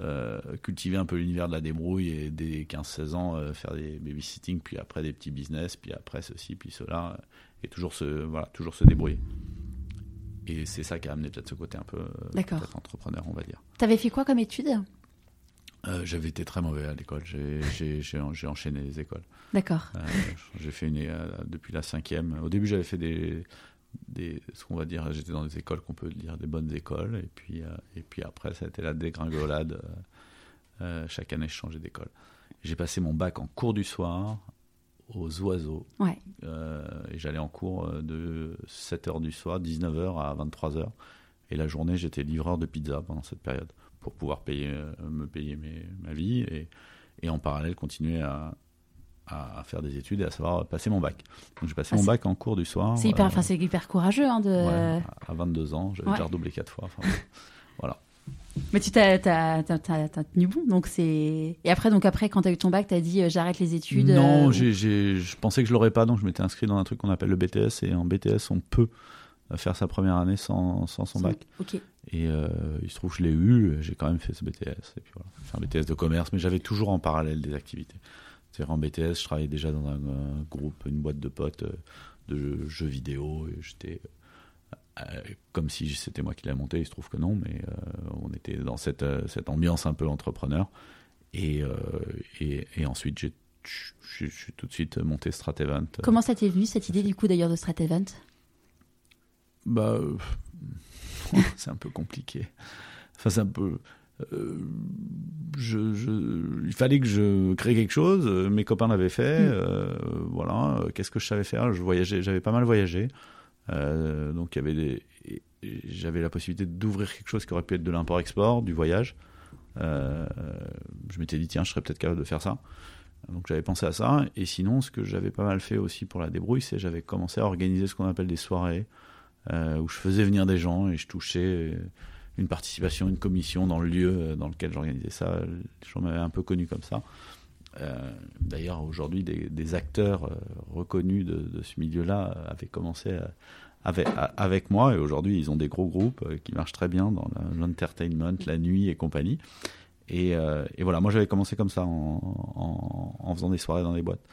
euh, cultiver un peu l'univers de la débrouille et dès 15-16 ans euh, faire des babysitting, puis après des petits business, puis après ceci, puis cela, et toujours se, voilà, toujours se débrouiller. Et c'est ça qui a amené peut-être ce côté un peu entrepreneur, on va dire. T'avais fait quoi comme étude? Euh, J'avais été très mauvais à l'école. J'ai- J'ai j'ai en- j'ai enchaîné les écoles. D'accord. Euh, j'ai fait une euh, depuis la cinquième. Au début, j'avais fait des, des ce qu'on va dire. J'étais dans des écoles qu'on peut dire des bonnes écoles. Et puis, euh, et puis après, ça a été la dégringolade. Euh, euh, chaque année, je changeais d'école. J'ai passé mon bac en cours du soir aux oiseaux. Ouais. Euh, et j'allais en cours de 7h du soir, 19h à 23h. Et la journée, j'étais livreur de pizza pendant cette période pour pouvoir payer, me payer mes- ma vie et, et en parallèle continuer à, à, faire des études et à savoir passer mon bac. Donc j'ai passé Ah, mon bac en cours du soir. C'est hyper, euh, hyper courageux hein, de. ouais, à- à 22 ans, j'avais Ouais. déjà redoublé quatre fois. Enfin, voilà. Mais tu t'as, tenu bon, donc c'est. Et après, donc après, quand t'as eu ton bac, t'as dit euh, j'arrête les études. Non, euh, je pensais que je l'aurais pas, donc je m'étais inscrit dans un truc qu'on appelle le BTS, et en BTS, on peut faire sa première année sans, sans son bac. Ok. Et euh, il se trouve que je l'ai eu, j'ai quand même fait ce BTS. Et puis voilà, fait un BTS de commerce, mais j'avais toujours en parallèle des activités. C'est-à-dire en BTS, je travaillais déjà dans un, un groupe, une boîte de potes euh, de jeux vidéo, et j'étais euh, comme si c'était moi qui l'ai monté. Il se trouve que non, mais euh, on était dans cette, euh, cette ambiance un peu entrepreneur. Et, euh, et, et ensuite, j'ai je suis tout de suite monté Stratevent. Comment ça t'est venu cette idée du coup d'ailleurs de Strat Event? Bah, euh, c'est un peu compliqué. Enfin, c'est un peu. Euh, je, je- il fallait que je crée quelque chose. euh, Mes copains l'avaient fait. Mm. euh, voilà. Qu'est-ce que je savais faire? Je voyageais. J'avais pas mal voyagé. Euh, donc, il y avait des. et- et J'avais la possibilité d'ouvrir quelque chose qui aurait pu être de l'import-export, du voyage. Euh, je m'étais dit, tiens, je serais peut-être capable de faire ça. Donc j'avais pensé à ça. Et sinon, ce que j'avais pas mal fait aussi pour la débrouille, c'est j'avais commencé à organiser ce qu'on appelle des soirées où je faisais venir des gens et je touchais une participation, une commission dans le lieu euh, dans lequel j'organisais ça. Les gens m'avaient un peu connu comme ça. Euh, D'ailleurs, aujourd'hui, des, acteurs euh, reconnus de, ce milieu-là avaient commencé avec, moi et aujourd'hui, ils ont des gros groupes qui marchent très bien dans l'entertainment, la nuit et compagnie. Et, voilà, moi j'avais commencé comme ça en, faisant des soirées dans des boîtes.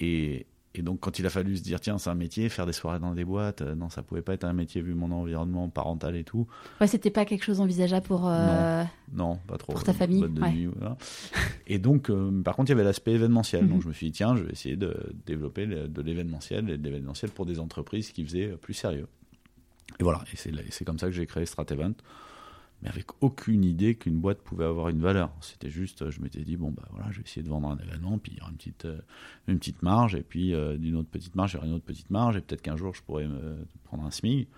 Et, et donc quand il a fallu se dire tiens c'est un métier, faire des soirées dans des boîtes, euh, non ça pouvait pas être un métier vu mon environnement parental et tout. Ouais, c'était pas quelque chose envisageable pour. euh, Non, pas trop. Pour ta famille, boîte de ouais. nuit, voilà. Et donc euh, par contre il y avait l'aspect événementiel. Mhm. Donc je me suis dit tiens je vais essayer de développer le- de l'événementiel et de l'événementiel pour des entreprises qui faisaient plus sérieux. Et voilà, et c'est et c'est comme ça que j'ai créé Stratevent mais avec aucune idée qu'une boîte pouvait avoir une valeur. C'était juste, je m'étais dit, bon, bah voilà, je vais essayer de vendre un événement, puis il y aura une petite, euh, une petite marge, et puis euh, d'une autre petite marge, il y aura une autre petite marge, et peut-être qu'un jour, je pourrais me prendre un SMIC.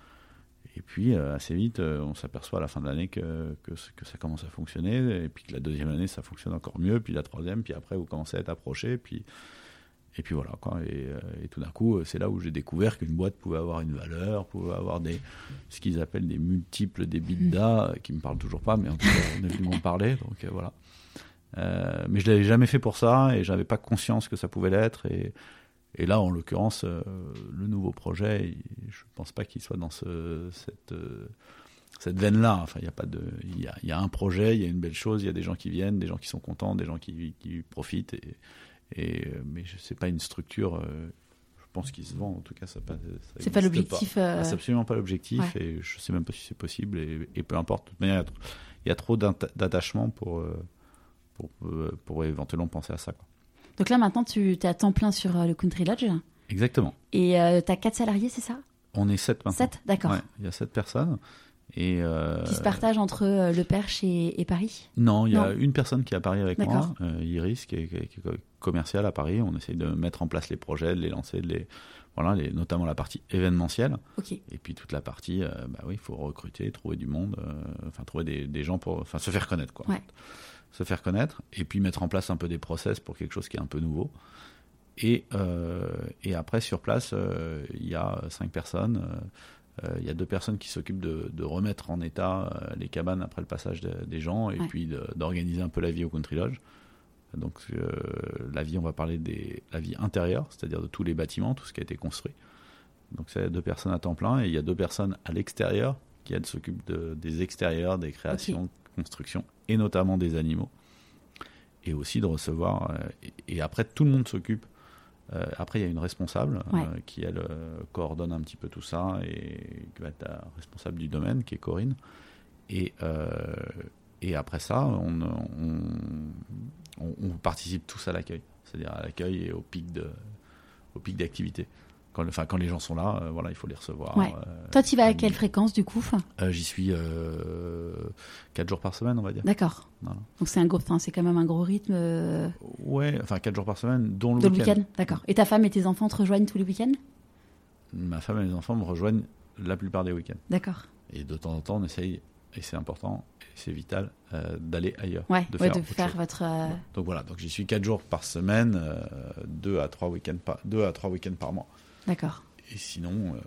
Et puis, euh, assez vite, euh, on s'aperçoit à la fin de l'année que, que, que ça commence à fonctionner, et puis que la deuxième année, ça fonctionne encore mieux, puis la troisième, puis après, vous commencez à être approché, puis, et puis voilà, quoi. Et, euh, tout d'un coup, euh, c'est là où j'ai découvert qu'une boîte pouvait avoir une valeur, pouvait avoir des, ce qu'ils appellent des multiples d'EBITDA, euh, qui me parlent toujours pas, mais en tout cas, on est venu m'en parler, donc voilà. Mais je l'avais jamais fait pour ça, et j'avais pas conscience que ça pouvait l'être, et, et là, en l'occurrence, le nouveau projet, je pense pas qu'il soit dans ce, cette, cette veine-là. Enfin, il y a y a, y a un projet, il y a une belle chose, il y a des gens qui viennent, des gens qui sont contents, des gens qui, qui profitent, et euh, mais je sais pas une structure. euh, je pense qu'il se vend, en tout cas, ça, pas, ça C'est pas l'objectif. euh, C'est absolument pas l'objectif ouais. et je sais même pas si c'est possible et, et peu importe. De toute manière, il y a trop- d'attachement pour, euh, pour, pour éventuellement penser à ça. quoi. Donc là, maintenant, tu es à temps plein sur le Country Lodge. Exactement. Et euh, tu as quatre salariés, c'est ça? On est sept maintenant. Sept? D'accord. Ouais, il y a sept personnes. Et euh, Qui se partagent entre euh, Le Perche et, et Paris Non, il y a Non. une personne qui est à Paris avec moi, euh, Iris, qui est, qui commerciale à Paris. On essaye de mettre en place les projets, de les lancer, de les, voilà, les, notamment la partie événementielle. Et puis toute la partie, euh, bah oui, il faut recruter, trouver du monde, euh, enfin trouver des, des gens pour, enfin se faire connaître quoi. Ouais. Se faire connaître et puis mettre en place un peu des process pour quelque chose qui est un peu nouveau. Et, euh, et après sur place, euh, il y a cinq personnes. Euh, Il y a deux personnes qui s'occupent de, de remettre en état euh, les cabanes après le passage de- des gens et Ouais. puis de- d'organiser un peu la vie au country lodge. Donc euh, la vie, on va parler des la vie intérieure, c'est-à-dire de tous les bâtiments, tout ce qui a été construit. Donc c'est deux personnes à temps plein et il y a deux personnes à l'extérieur qui elles s'occupent de, des extérieurs, des créations, constructions et notamment des animaux. Et aussi de recevoir. euh, et, et après tout le monde s'occupe. Euh, après il y a une responsable euh, qui elle euh, coordonne un petit peu tout ça et qui va être la responsable du domaine qui est Corinne. Et, et après ça, on, on, on- on participe tous à l'accueil, c'est-à-dire à l'accueil et au pic de, au pic d'activité. Quand, enfin, quand les gens sont là, euh, voilà, il faut les recevoir. Ouais. euh, Toi, tu vas à quelle fréquence du coup Euh, J'y suis 4 jours par semaine, on va dire. D'accord. Voilà. Donc c'est un gros, c'est quand même un gros rythme Ouais, enfin 4 jours par semaine, dont le week-end. week-end. D'accord. Et ta femme et tes enfants te rejoignent tous les week-ends? Ma femme et mes enfants me rejoignent la plupart des week-ends. D'accord. Et de temps en temps, on essaye, et c'est important, c'est vital, euh, d'aller ailleurs. Ouais, de ouais, faire, de votre. euh, Donc voilà, donc j'y suis 4 jours par semaine, 2 à 3 week-ends par, deux à trois week-ends par mois. D'accord. Et sinon, euh,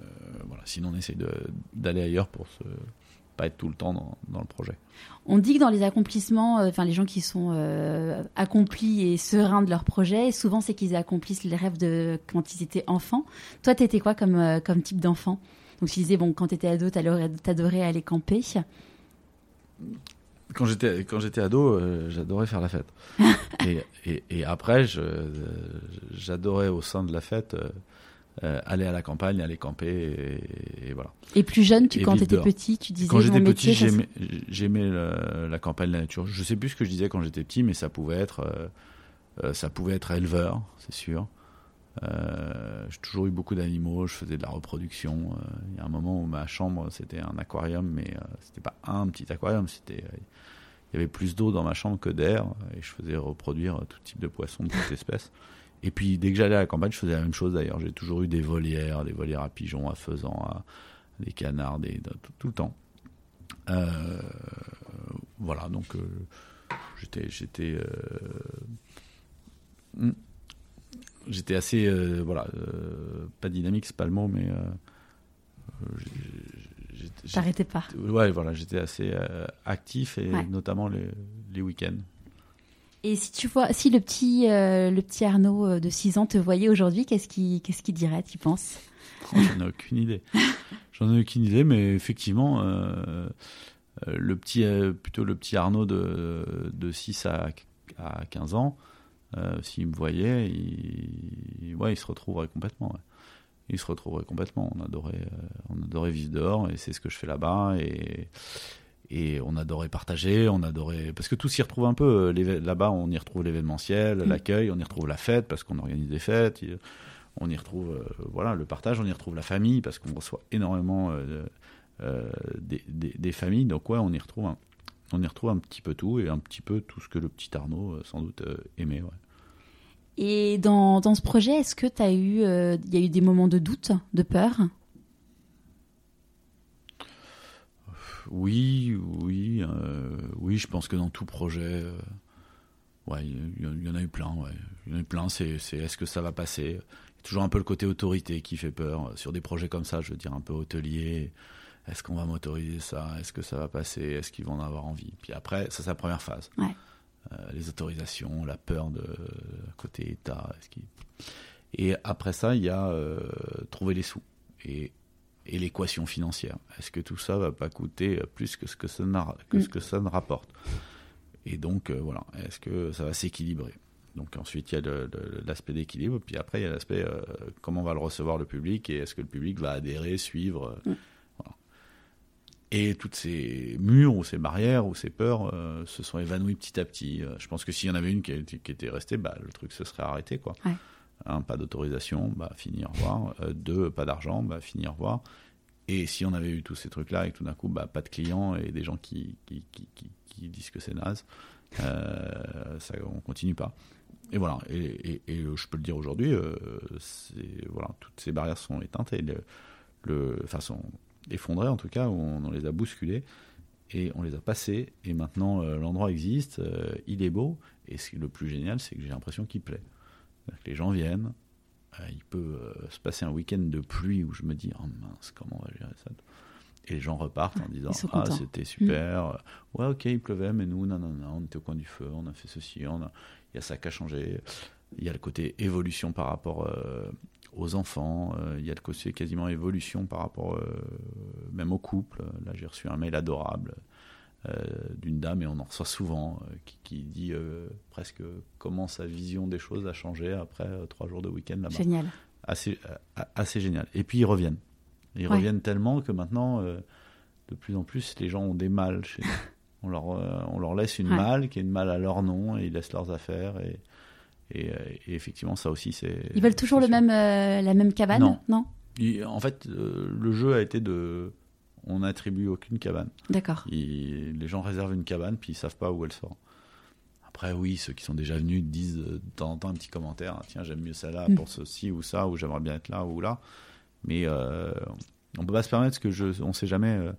euh, voilà, sinon on essaye de- d'aller ailleurs pour se, pas être tout le temps dans, dans le projet. On dit que dans les accomplissements, euh, enfin les gens qui sont euh, accomplis et sereins de leur projet, souvent c'est qu'ils accomplissent les rêves de quand ils étaient enfants. Toi, t'étais quoi comme euh, comme type d'enfant? Donc tu disais bon, quand t'étais ado, t'adorais aller camper. Quand j'étais quand j'étais ado, j'adorais faire la fête. et, et, et, après, j'adorais au sein de la fête euh, aller à la campagne, aller camper, et, voilà. Et plus jeune, tu, quand tu étais petit, tu disais Quand j'étais petit, j'aimais la, campagne, la nature. Je sais plus ce que je disais quand j'étais petit, mais ça pouvait être, euh, euh, ça pouvait être éleveur, c'est sûr. j'ai toujours eu beaucoup d'animaux, je faisais de la reproduction. Il y a un moment où ma chambre c'était un aquarium, mais c'était pas un petit aquarium, c'était il y avait plus d'eau dans ma chambre que d'air, et je faisais reproduire tout type de poissons de toute espèce. Et puis dès que j'allais à la campagne, je faisais la même chose d'ailleurs. J'ai toujours eu des volières, des volières à pigeons, à faisans, des canards, des, tout, le temps. Euh, voilà, donc euh, j'étais, j'étais, euh, hmm, j'étais assez, voilà, pas dynamique, c'est pas le mot, mais T'arrêtais pas. Ouais, voilà, j'étais assez actif et notamment les, les week-ends. Et si tu vois, si le petit, euh, le petit Arnaud euh, de 6 ans te voyait aujourd'hui, qu'est-ce qu'il qu'est-ce qu'il dirait, tu penses? J'en ai aucune idée. J'en ai aucune idée, mais effectivement, euh, le petit, plutôt le petit Arnaud de, de 6 à, à 15 ans, s'il me voyait, il, ouais, il se retrouverait complètement. Il se retrouverait complètement. On adorait, on adorait vivre dehors, et c'est ce que je fais là-bas. Et, et on adorait partager, on adorait parce que tout s'y retrouve un peu. Euh, là-bas, on y retrouve l'événementiel, mm. l'accueil, on y retrouve la fête parce qu'on organise des fêtes. On y retrouve euh, voilà le partage, on y retrouve la famille parce qu'on reçoit énormément euh, des, familles. Donc ouais, on y retrouve un, on y retrouve un petit peu tout et un petit peu tout ce que le petit Arnaud sans doute aimait. Et dans, dans, ce projet, est-ce que tu as eu, il y a eu des moments de doute, de peur? Oui, oui, euh, oui. Je pense que dans tout projet, euh, ouais, il y, en a eu plein. Ouais, il y en a eu plein. C'est, est-ce que ça va passer? Il y a toujours un peu le côté autorité qui fait peur sur des projets comme ça. Je veux dire un peu hôtelier. Est-ce qu'on va m'autoriser ça? Est-ce que ça va passer? Est-ce qu'ils vont en avoir envie? Puis après, ça c'est la première phase. Euh, les autorisations, la peur de côté État. Et après ça, il y a trouver les sous. Et et l'équation financière. Est-ce que tout ça va pas coûter plus que ce que ça, que ce mm. que ça ne rapporte? Et donc, euh, voilà, est-ce que ça va s'équilibrer? Donc ensuite, il y a l'aspect d'équilibre, puis après, il y a l'aspect euh, comment va le recevoir le public et est-ce que le public va adhérer, suivre mm. Et toutes ces murs ou ces barrières ou ces peurs euh, se sont évanouies petit à petit. je pense que s'il y en avait une qui, était restée, bah, le truc se serait arrêté. Quoi. Un, pas d'autorisation, bah, finir voir. deux, pas d'argent, bah, finir voir. Et si on avait eu tous ces trucs-là et tout d'un coup, bah, pas de clients et des gens qui, disent que c'est naze, euh, ça, on continue pas. Et voilà, et, et, je peux le dire aujourd'hui, euh, voilà, toutes ces barrières sont éteintes et le, enfin, sont effondrées en tout cas, on, les a bousculées et on les a passées. Et maintenant, euh, l'endroit existe, euh, il est beau. Et le plus génial, c'est que j'ai l'impression qu'il plaît. Que les gens viennent, euh, il peut euh, se passer un week-end de pluie où je me dis, oh mince, comment on va gérer ça? Et les gens repartent en disant, ah, c'était super. Mm. Ouais, ok, il pleuvait, mais nous, non, non, non, on était au coin du feu, on a fait ceci, on a... il y a ça qui a changé. Il y a le côté évolution par rapport euh, aux enfants, il y a le côté quasiment évolution par rapport même au couple. Là, j'ai reçu un mail adorable euh, d'une dame, et on en reçoit souvent, euh, qui, dit euh, presque comment sa vision des choses a changé après trois jours de week-end là-bas. Génial. Assez, assez génial. Et puis ils reviennent. Ils reviennent tellement que maintenant, de plus en plus, les gens ont des malles chez nous. On leur, on leur laisse une malle qui est une malle à leur nom et ils laissent leurs affaires. Et, et, effectivement, ça aussi, c'est. Ils veulent toujours le même, la même cabane Non. non? En fait, le jeu a été de on n'attribue aucune cabane. D'accord. Les gens réservent une cabane, puis ils savent pas où elle sort. Après, oui, ceux qui sont déjà venus disent de temps en temps un petit commentaire ah, tiens, j'aime mieux celle-là mm. pour ceci ou ça, ou j'aimerais bien être là ou là. Mais euh, on peut pas se permettre que je, on sait jamais. Euh,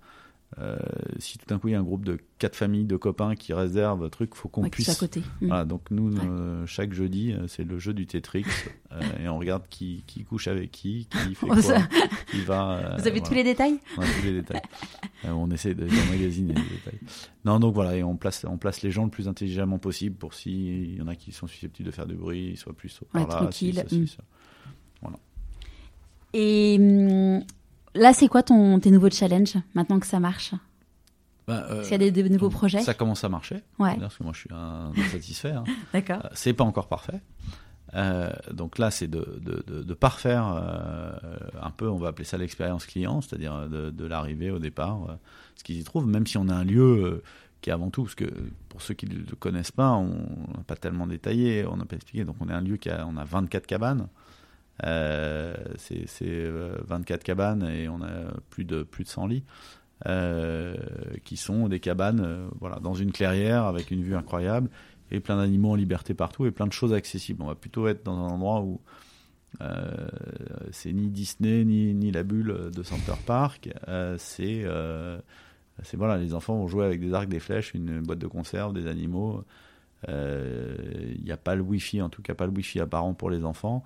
euh, si tout d'un coup il y a un groupe de quatre familles de copains qui réservent un truc, faut qu'on puisse. À côté. Mm. Voilà, donc nous, euh, chaque jeudi, euh, c'est le jeu du Tetris et on regarde qui, qui, couche avec qui, qui fait quoi, qui va. Vous avez tous les détails On a tous les détails. on essaie de d'emmagasiner les détails. Non, donc voilà, et on place, on place les gens le plus intelligemment possible pour s'il y en a qui sont susceptibles de faire du bruit, ils soient plus par Ouais, là. tranquille. si, ça, si, Mm. ça. Et hum, là, c'est quoi ton, tes nouveaux challenges maintenant que ça marche? Ben, euh, Est-ce qu'il y a des, des nouveaux donc, projets Ça commence à marcher. Ouais, Parce que moi, je suis un satisfait. hein. d'accord. Euh, C'est pas encore parfait. Euh, donc là, c'est de, de, de, de parfaire euh, un peu, on va appeler ça l'expérience client, c'est-à-dire de, de l'arrivée au départ, euh, ce qu'ils y trouvent, même si on a un lieu qui est avant tout, parce que pour ceux qui ne le connaissent pas, on n'a pas tellement détaillé, on n'a pas expliqué, donc on est un lieu qui a, on a 24 cabanes, euh, c'est c'est, euh, 24 cabanes et on a plus de, plus de 100 lits. euh, qui sont des cabanes voilà, dans une clairière avec une vue incroyable et plein d'animaux en liberté partout et plein de choses accessibles. On va plutôt être dans un endroit où c'est ni Disney ni, ni la bulle de Center Park. C'est voilà, les enfants vont jouer avec des arcs, des flèches, une boîte de conserve, des animaux. Il n'y a pas le Wi-Fi, en tout cas pas le Wi-Fi apparent pour les enfants.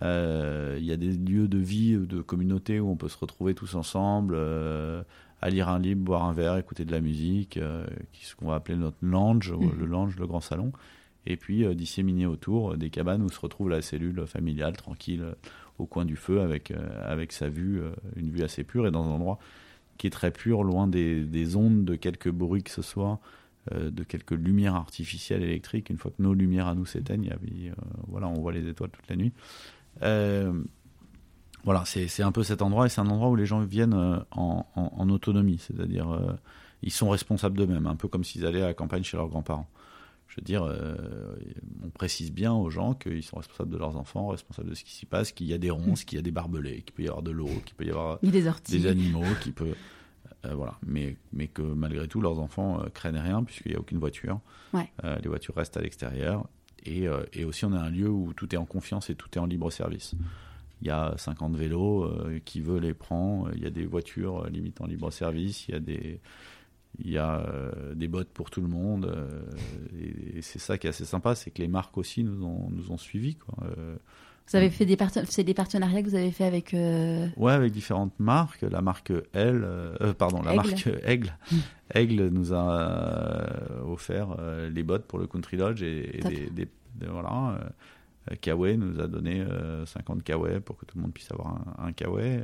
Euh, Il y a des lieux de vie, de communauté où on peut se retrouver tous ensemble, euh, à lire un livre, boire un verre, écouter de la musique, euh, qui- ce qu'on va appeler notre lounge, ou Mhm. le lounge, le grand salon. Et puis euh, disséminer autour euh, des cabanes où se retrouve la cellule familiale, tranquille, euh, au coin du feu, avec, euh, avec sa vue, euh, une vue assez pure, et dans un endroit qui est très pur, loin des, des ondes de quelques bruits que ce soit, euh, de quelques lumières artificielles électriques. Une fois que nos lumières à nous s'éteignent, a- voilà, on voit les étoiles toute la nuit. Euh, voilà, c'est un peu cet endroit, et c'est un endroit où les gens viennent euh, en, en- en autonomie, c'est-à-dire euh, ils sont responsables d'eux-mêmes, un peu comme s'ils allaient à la campagne chez leurs grands-parents. Je veux dire, euh, on précise bien aux gens qu'ils sont responsables de leurs enfants, responsables de ce qui s'y passe, qu'il y a des ronces, qu'il y a des barbelés, qu'il peut y avoir de l'eau, qu'il peut y avoir des des animaux peut euh, voilà. Mais mais que malgré tout leurs enfants euh, craignent rien puisqu'il n'y a aucune voiture. Ouais. Les voitures restent à l'extérieur et, euh, et aussi on a un lieu où tout est en confiance et tout est en libre service. Il y a 50 vélos euh, qui veut les prend il y a des voitures euh, limite en libre service. Il y a des il y a des bottes pour tout le monde et, et c'est ça qui est assez sympa c'est que les marques aussi nous ont nous ont suivis quoi Vous avez fait des, parten- des partenariats que vous avez fait avec. euh, Ouais, avec différentes marques. La marque L, euh, euh, pardon, la Aigle. marque Aigle. Mm. Aigle nous a euh, offert les bottes pour le Country Lodge et, des, des- des- voilà. nous a donné euh, 50 Kawaii pour que tout le monde puisse avoir un, un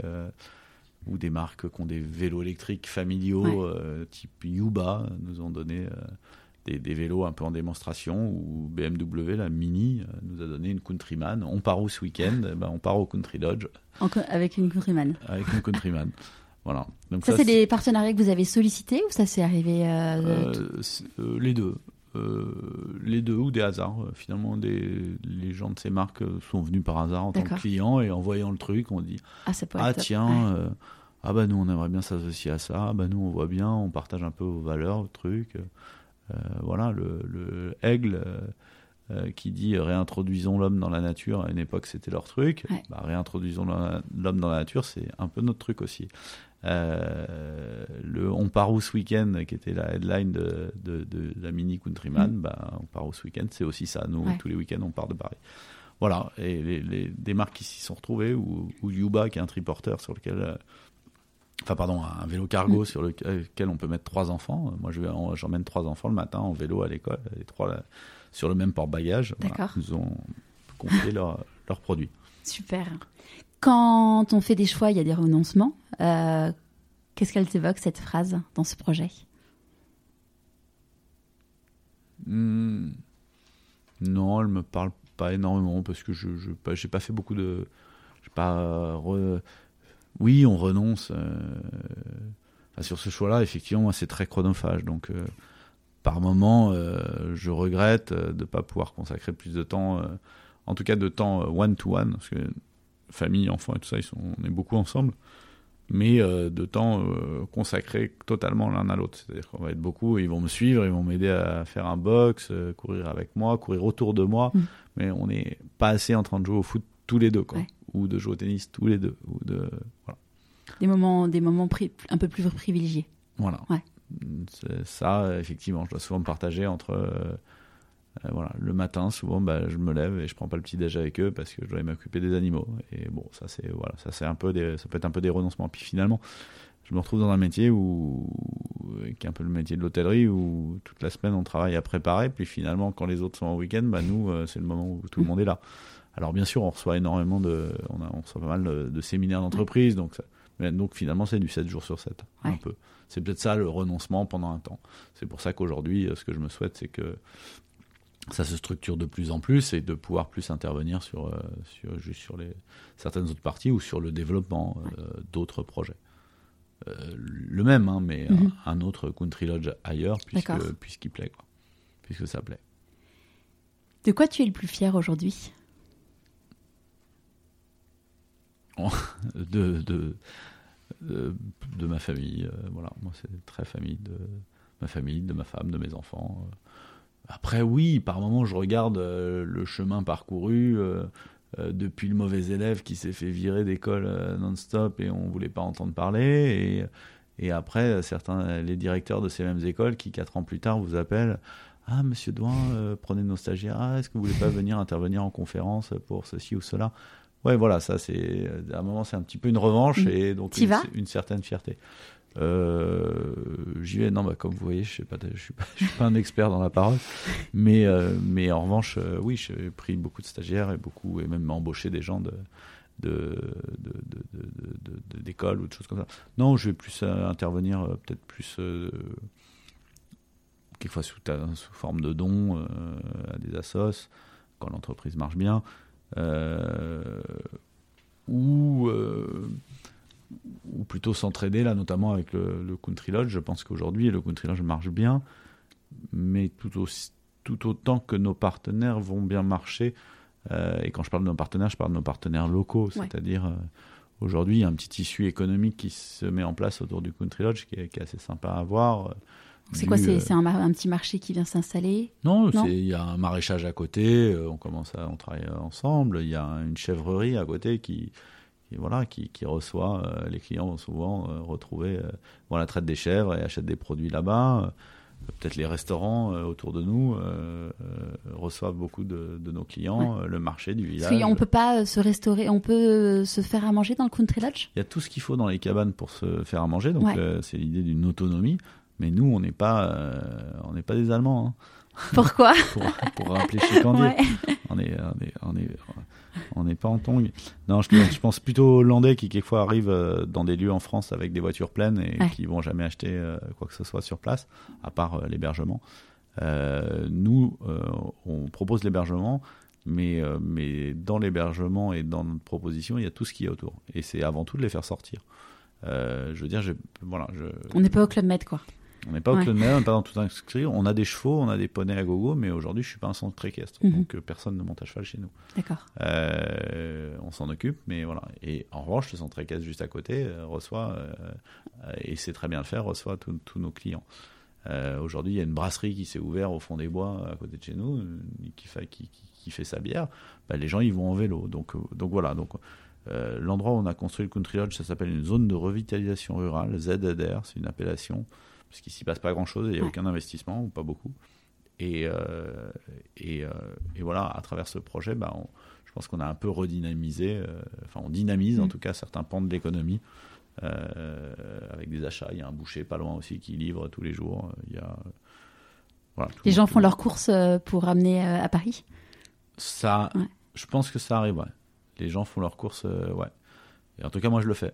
euh, ou des marques qui ont des vélos électriques familiaux, Ouais. euh, type Yuba, nous ont donné euh, des, des vélos un peu en démonstration, ou BMW, la Mini, euh, nous a donné une Countryman. On part où ce week-end? Eh ben, On part au Country Lodge en avec une countryman. avec une Countryman. voilà. Donc Ça, c'est des partenariats que vous avez sollicités ou ça s'est arrivé euh, euh, euh, les deux. Les deux ou des hasards. Finalement, des, les gens de ces marques sont venus par hasard en tant que clients et en voyant le truc, on dit Ah, ça Ah tiens, Ouais. ah bah nous on aimerait bien s'associer à ça, ah bah nous on voit bien, on partage un peu vos valeurs, le truc. Euh, voilà, le, le aigle euh, euh, qui dit euh, réintroduisons l'homme dans la nature, à une époque c'était leur truc. Ouais. Bah, réintroduisons l'homme dans la nature, c'est un peu notre truc aussi. Euh, le On part où ce week-end, qui était la headline de, de, de la mini Countryman, bah, on part où ce week-end, c'est aussi ça. Nous, Ouais. tous les week-ends, on part de Paris. Voilà, et les, les- des marques qui s'y sont retrouvées, ou, ou Yuba, qui est un triporteur sur lequel. Euh, Enfin, pardon, un vélo cargo sur lequel on peut mettre trois enfants. Moi, je vais en- j'emmène trois enfants le matin en vélo à l'école, les trois là, sur le même porte-bagages. Voilà, ils nous ont confié leurs leurs produits. Super. Quand on fait des choix, il y a des renoncements. Euh, Qu'est-ce qu'elle t'évoque, cette phrase, dans ce projet? Hmm, Non, elle me parle pas énormément parce que je je pas- fait beaucoup de j'ai pas euh, re- oui on renonce euh, enfin, sur ce choix-là effectivement c'est très chronophage donc euh, par moment euh, je regrette de pas pouvoir consacrer plus de temps en tout cas de temps one to one parce que famille enfants et tout ça ils sont on est beaucoup ensemble mais de temps consacré totalement l'un à l'autre. C'est-à-dire qu'on va être beaucoup, ils vont me suivre, ils vont m'aider à faire un box, courir avec moi, courir autour de moi, Mm. mais on n'est pas assez en train de jouer au foot tous les deux, quoi. Ouais. Ou de jouer au tennis tous les deux. Ou de... Voilà. Des moments, des moments un peu plus privilégiés. voilà. Ouais. Ça, effectivement, je dois souvent me partager entre. euh, euh, voilà, le matin, souvent, bah, je me lève et je prends pas le petit déj avec eux parce que je dois m'occuper des animaux. Et bon, ça c'est voilà, ça c'est un peu des, ça peut être un peu des renoncements. Puis finalement, je me retrouve dans un métier où, qui est un peu le métier de l'hôtellerie, où toute la semaine on travaille à préparer, puis finalement quand les autres sont en week-end, bah nous euh, c'est le moment où tout le monde est là. Alors bien sûr on reçoit énormément de, on, a, on reçoit pas mal de, séminaires d'entreprise, donc donc finalement c'est du 7 jours sur 7, un peu. C'est peut-être ça le renoncement pendant un temps. C'est pour ça qu'aujourd'hui ce que je me souhaite c'est que ça se structure de plus en plus et de pouvoir plus intervenir sur, euh, sur, juste sur les, certaines autres parties ou sur le développement euh, d'autres projets. Euh, le même, hein, mais mhm. un, autre Country Lodge ailleurs, puisque, puisqu'il plaît, quoi. puisque ça plaît. De quoi tu es le plus fier aujourd'hui? de, de, ma famille. voilà, moi c'est très famille de ma famille, de ma femme, de mes enfants. Après, oui, par moments, je regarde euh, le chemin parcouru euh, euh, depuis le mauvais élève qui s'est fait virer d'école non-stop et on voulait pas entendre parler. Et, et après, certains, les directeurs de ces mêmes écoles qui, quatre ans plus tard, vous appellent. Ah, monsieur Douin, prenez nos stagiaires. Ah, est-ce que vous voulez pas venir intervenir en conférence pour ceci ou cela? Ouais, voilà, ça, c'est. À un moment, c'est un petit peu une revanche mmh. et donc une, une, certaine fierté. Euh, j'y vais, non, bah, comme vous voyez, je ne suis, pas, suis pas un expert dans la parole, mais, euh, mais en revanche, euh, oui, j'ai pris beaucoup de stagiaires et beaucoup, et même embauché des gens de, d'école de, de, ou de choses comme ça. Non, je vais plus intervenir, peut-être plus quelquefois sous, sous, forme de dons à des assos quand l'entreprise marche bien, ou ou plutôt s'entraider là, notamment avec le, Country Lodge. Je pense qu'aujourd'hui, le Country Lodge marche bien, mais tout, aussi, tout autant que nos partenaires vont bien marcher. Euh, et quand je parle de nos partenaires, je parle de nos partenaires locaux, c'est-à-dire euh, aujourd'hui, il y a un petit tissu économique qui se met en place autour du Country Lodge qui est, assez sympa à voir. C'est quoi C'est un, un, petit marché qui vient s'installer? Non, il y a un maraîchage à côté, euh, on commence à on travaille ensemble, il y a une chèvrerie à côté qui, qui, voilà, qui, qui reçoit, euh, les clients vont souvent euh, retrouver euh, la traite des chèvres et achètent des produits là-bas. Peut-être les restaurants autour de nous reçoivent beaucoup de, de nos clients, le marché du village. Parce on peut pas se restaurer, on peut se faire à manger dans le country lodge? Il y a tout ce qu'il faut dans les cabanes pour se faire à manger, donc c'est l'idée d'une autonomie. Mais nous, on n'est pas, on n'est pas des Allemands. Hein. Pourquoi pour, pour, rappeler chez Candier. On est, on est, on est, on n'est pas en tongue. Non, je, pense plutôt aux Hollandais qui quelquefois arrivent euh, dans des lieux en France avec des voitures pleines et qui vont jamais acheter euh, quoi que ce soit sur place, à part euh, l'hébergement. nous, on propose l'hébergement, mais, mais dans l'hébergement et dans notre proposition, il y a tout ce qui est autour. Et c'est avant tout de les faire sortir. je veux dire, voilà, je... on n'est pas au Club Med, quoi. On n'est pas au Club Med, on n'est pas dans tout inscrit. On a des chevaux, on a des poneys à gogo, mais aujourd'hui, je suis pas un centre équestre. Mhm. Donc, euh, personne ne monte à cheval chez nous. D'accord. Euh, on s'en occupe, mais voilà. Et en revanche, le centre équestre juste à côté euh, reçoit, et c'est très bien le faire, reçoit tous nos clients. aujourd'hui, il y a une brasserie qui s'est ouverte au fond des bois à côté de chez nous, qui fait, qui, qui fait sa bière. Bah, les gens, ils vont en vélo. Donc, donc voilà. Donc, l'endroit où on a construit le Country Lodge, ça s'appelle une zone de revitalisation rurale, ZDR, c'est une appellation parce qu'il s'y passe pas grand-chose, il n'y a aucun investissement, ou pas beaucoup. Et, euh, et, euh, et, voilà, à travers ce projet, bah, je pense qu'on a un peu redynamisé, euh, enfin on dynamise en mm. tout cas certains pans de l'économie, avec des achats. Il y a un boucher pas loin aussi qui livre tous les jours. Il y a, voilà, les gens font leurs courses pour ramener à Paris? Ça, je pense que ça arrive, ouais. Les gens font leurs courses, ouais. Et en tout cas, moi, je le fais.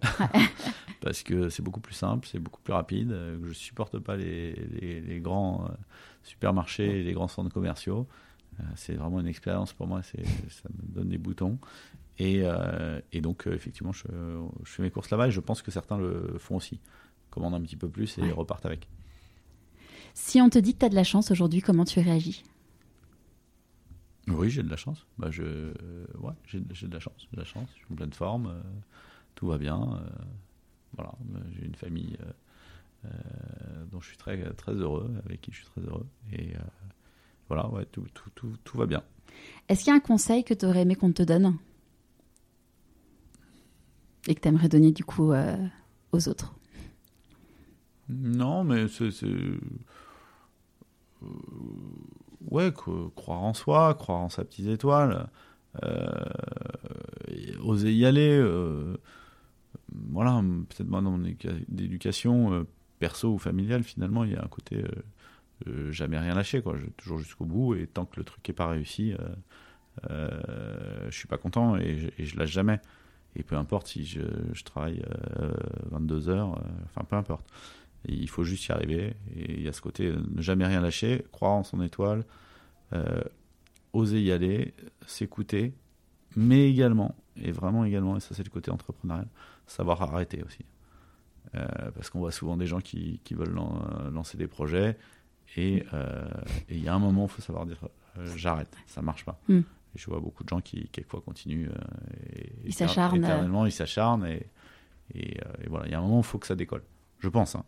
Parce que c'est beaucoup plus simple, c'est beaucoup plus rapide. Euh, je ne supporte pas les, les, grands euh, supermarchés et les grands centres commerciaux. Euh, c'est vraiment une expérience pour moi, ça me donne des boutons. Et, et donc, effectivement, je, je, fais mes courses là-bas et je pense que certains le font aussi. Commandent un petit peu plus et repartent avec. Si on te dit que tu as de la chance aujourd'hui, comment tu réagis? Oui, j'ai de la chance. Bah, je, ouais, j'ai, de la chance. J'ai de la chance. Je suis en pleine forme tout va bien. Euh, voilà, j'ai une famille euh, euh, dont je suis très, très heureux, avec qui je suis très heureux. Et voilà, ouais, tout, tout, tout, tout va bien. Est-ce qu'il y a un conseil que tu aurais aimé qu'on te donne? Et que tu aimerais donner du coup aux autres? Non, mais c'est. ouais, croire en soi, croire en sa petite étoile, oser y aller voilà, peut-être moi dans mon éducation, perso ou familiale, finalement, il y a un côté jamais rien lâcher, quoi. Toujours jusqu'au bout, et tant que le truc n'est pas réussi, je suis pas content et je lâche jamais. Et peu importe si je, travaille 22 heures, enfin peu importe. il faut juste y arriver. Et il y a ce côté ne jamais rien lâcher, croire en son étoile, oser y aller, s'écouter, mais également, et vraiment également, et ça c'est le côté entrepreneurial, savoir arrêter aussi. Euh, parce qu'on voit souvent des gens qui, qui veulent lancer des projets et euh, il y a un moment, il faut savoir dire euh, j'arrête, ça marche pas. Et je vois beaucoup de gens qui, quelquefois, continuent. et, ils s'acharnent. Éternellement, ils s'acharnent. Et, et, voilà, il y a un moment où il faut que ça décolle. Je pense. Hein.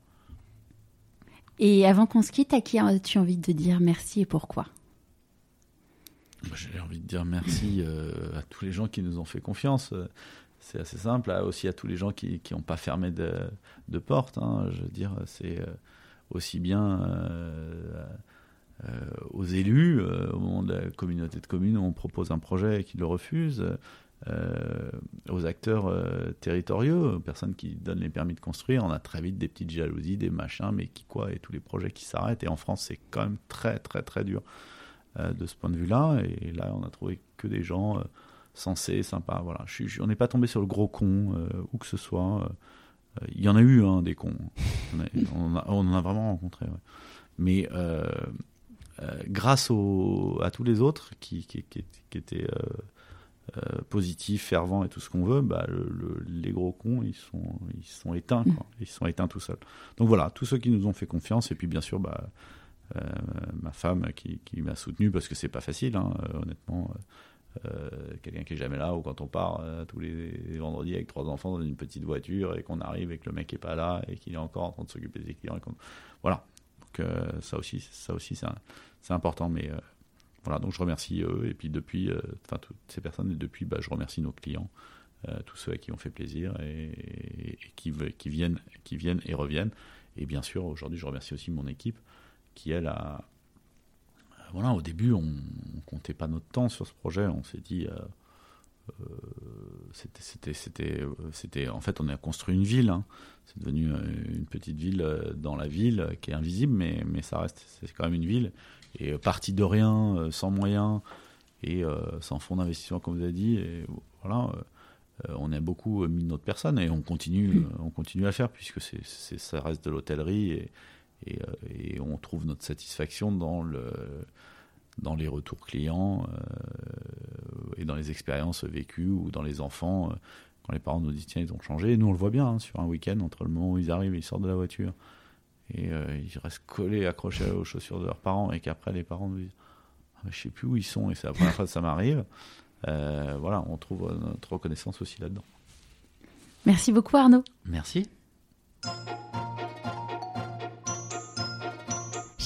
Et avant qu'on se quitte, à qui as-tu envie de dire merci et pourquoi? J'ai envie de dire merci euh, à tous les gens qui nous ont fait confiance. C'est assez simple. Aussi à tous les gens qui n'ont pas fermé de, porte. Hein. Je veux dire, c'est euh, aussi bien euh, aux élus, au moment de la communauté de communes, où on propose un projet et qu'ils le refusent. aux acteurs territoriaux, aux personnes qui donnent les permis de construire, on a très vite des petites jalousies, des machins, mais qui quoi, et tous les projets qui s'arrêtent. Et en France, c'est quand même très, très, très dur. Euh, de ce point de vue-là. Et là, on a trouvé que des gens euh, sensés, sympas. Voilà. Je, on n'est pas tombé sur le gros con, euh, où que ce soit. Il y en a eu hein, des cons. On, en a vraiment rencontré. Mais grâce à tous les autres qui, qui, étaient positifs, fervents et tout ce qu'on veut, bah, les gros cons, ils sont, ils sont éteints. Quoi. Ils sont éteints tout seuls. Donc voilà, tous ceux qui nous ont fait confiance. Et puis bien sûr, bah, euh, ma femme qui, m'a soutenu parce que c'est pas facile, hein, euh, honnêtement. Euh, quelqu'un qui est jamais là ou quand on part tous les vendredis avec trois enfants dans une petite voiture et qu'on arrive et que le mec est pas là et qu'il est encore en train de s'occuper des clients. Voilà. Donc ça aussi, ça aussi c'est important. Mais voilà, donc je remercie eux et puis depuis, enfin toutes ces personnes et depuis, bah, je remercie nos clients, tous ceux à qui on fait plaisir et, qui, viennent, qui viennent et reviennent. Et bien sûr, aujourd'hui, je remercie aussi mon équipe qui elle a voilà au début on, pas notre temps sur ce projet. On s'est dit euh, euh, c'était c'était c'était c'était en fait on a construit une ville hein. c'est devenu euh, une petite ville dans la ville qui est invisible mais mais ça reste c'est quand même une ville. Et parti de rien sans moyens et sans fonds d'investissement comme vous avez dit. Et voilà on a beaucoup mis notre personne et on continue on continue à faire puisque c'est ça reste de l'hôtellerie et euh, et, on trouve notre satisfaction dans, le, dans les retours clients euh, et dans les expériences vécues ou dans les enfants. Euh, quand les parents nous disent tiens, ils ont changé. Et nous, on le voit bien hein, sur un week-end, entre le moment où ils arrivent et ils sortent de la voiture et ils restent collés, accrochés aux chaussures de leurs parents et qu'après les parents nous disent ah, je sais plus où ils sont et c'est la première fois que ça m'arrive. voilà, on trouve notre reconnaissance aussi là-dedans. Merci beaucoup Arnaud. Merci.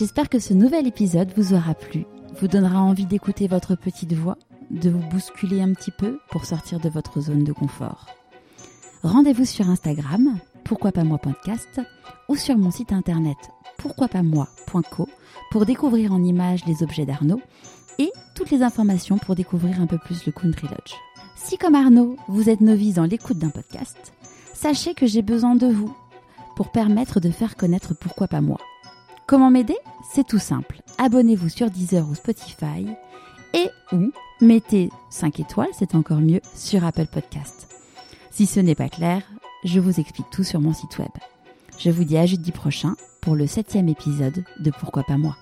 J'espère que ce nouvel épisode vous aura plu, vous donnera envie d'écouter votre petite voix, de vous bousculer un petit peu pour sortir de votre zone de confort. Rendez-vous sur Instagram, pourquoi pas moi podcast, ou sur mon site internet pourquoi pas moi.co pour découvrir en images les objets d'Arnaud et toutes les informations pour découvrir un peu plus le Country Lodge. Si comme Arnaud, vous êtes novice dans l'écoute d'un podcast, sachez que j'ai besoin de vous pour permettre de faire connaître pourquoi pas moi. Comment m'aider? C'est tout simple. Abonnez-vous sur Deezer ou Spotify et ou mettez 5 étoiles, c'est encore mieux, sur Apple Podcast. Si ce n'est pas clair, je vous explique tout sur mon site web. Je vous dis à jeudi prochain pour le septième épisode de Pourquoi pas moi?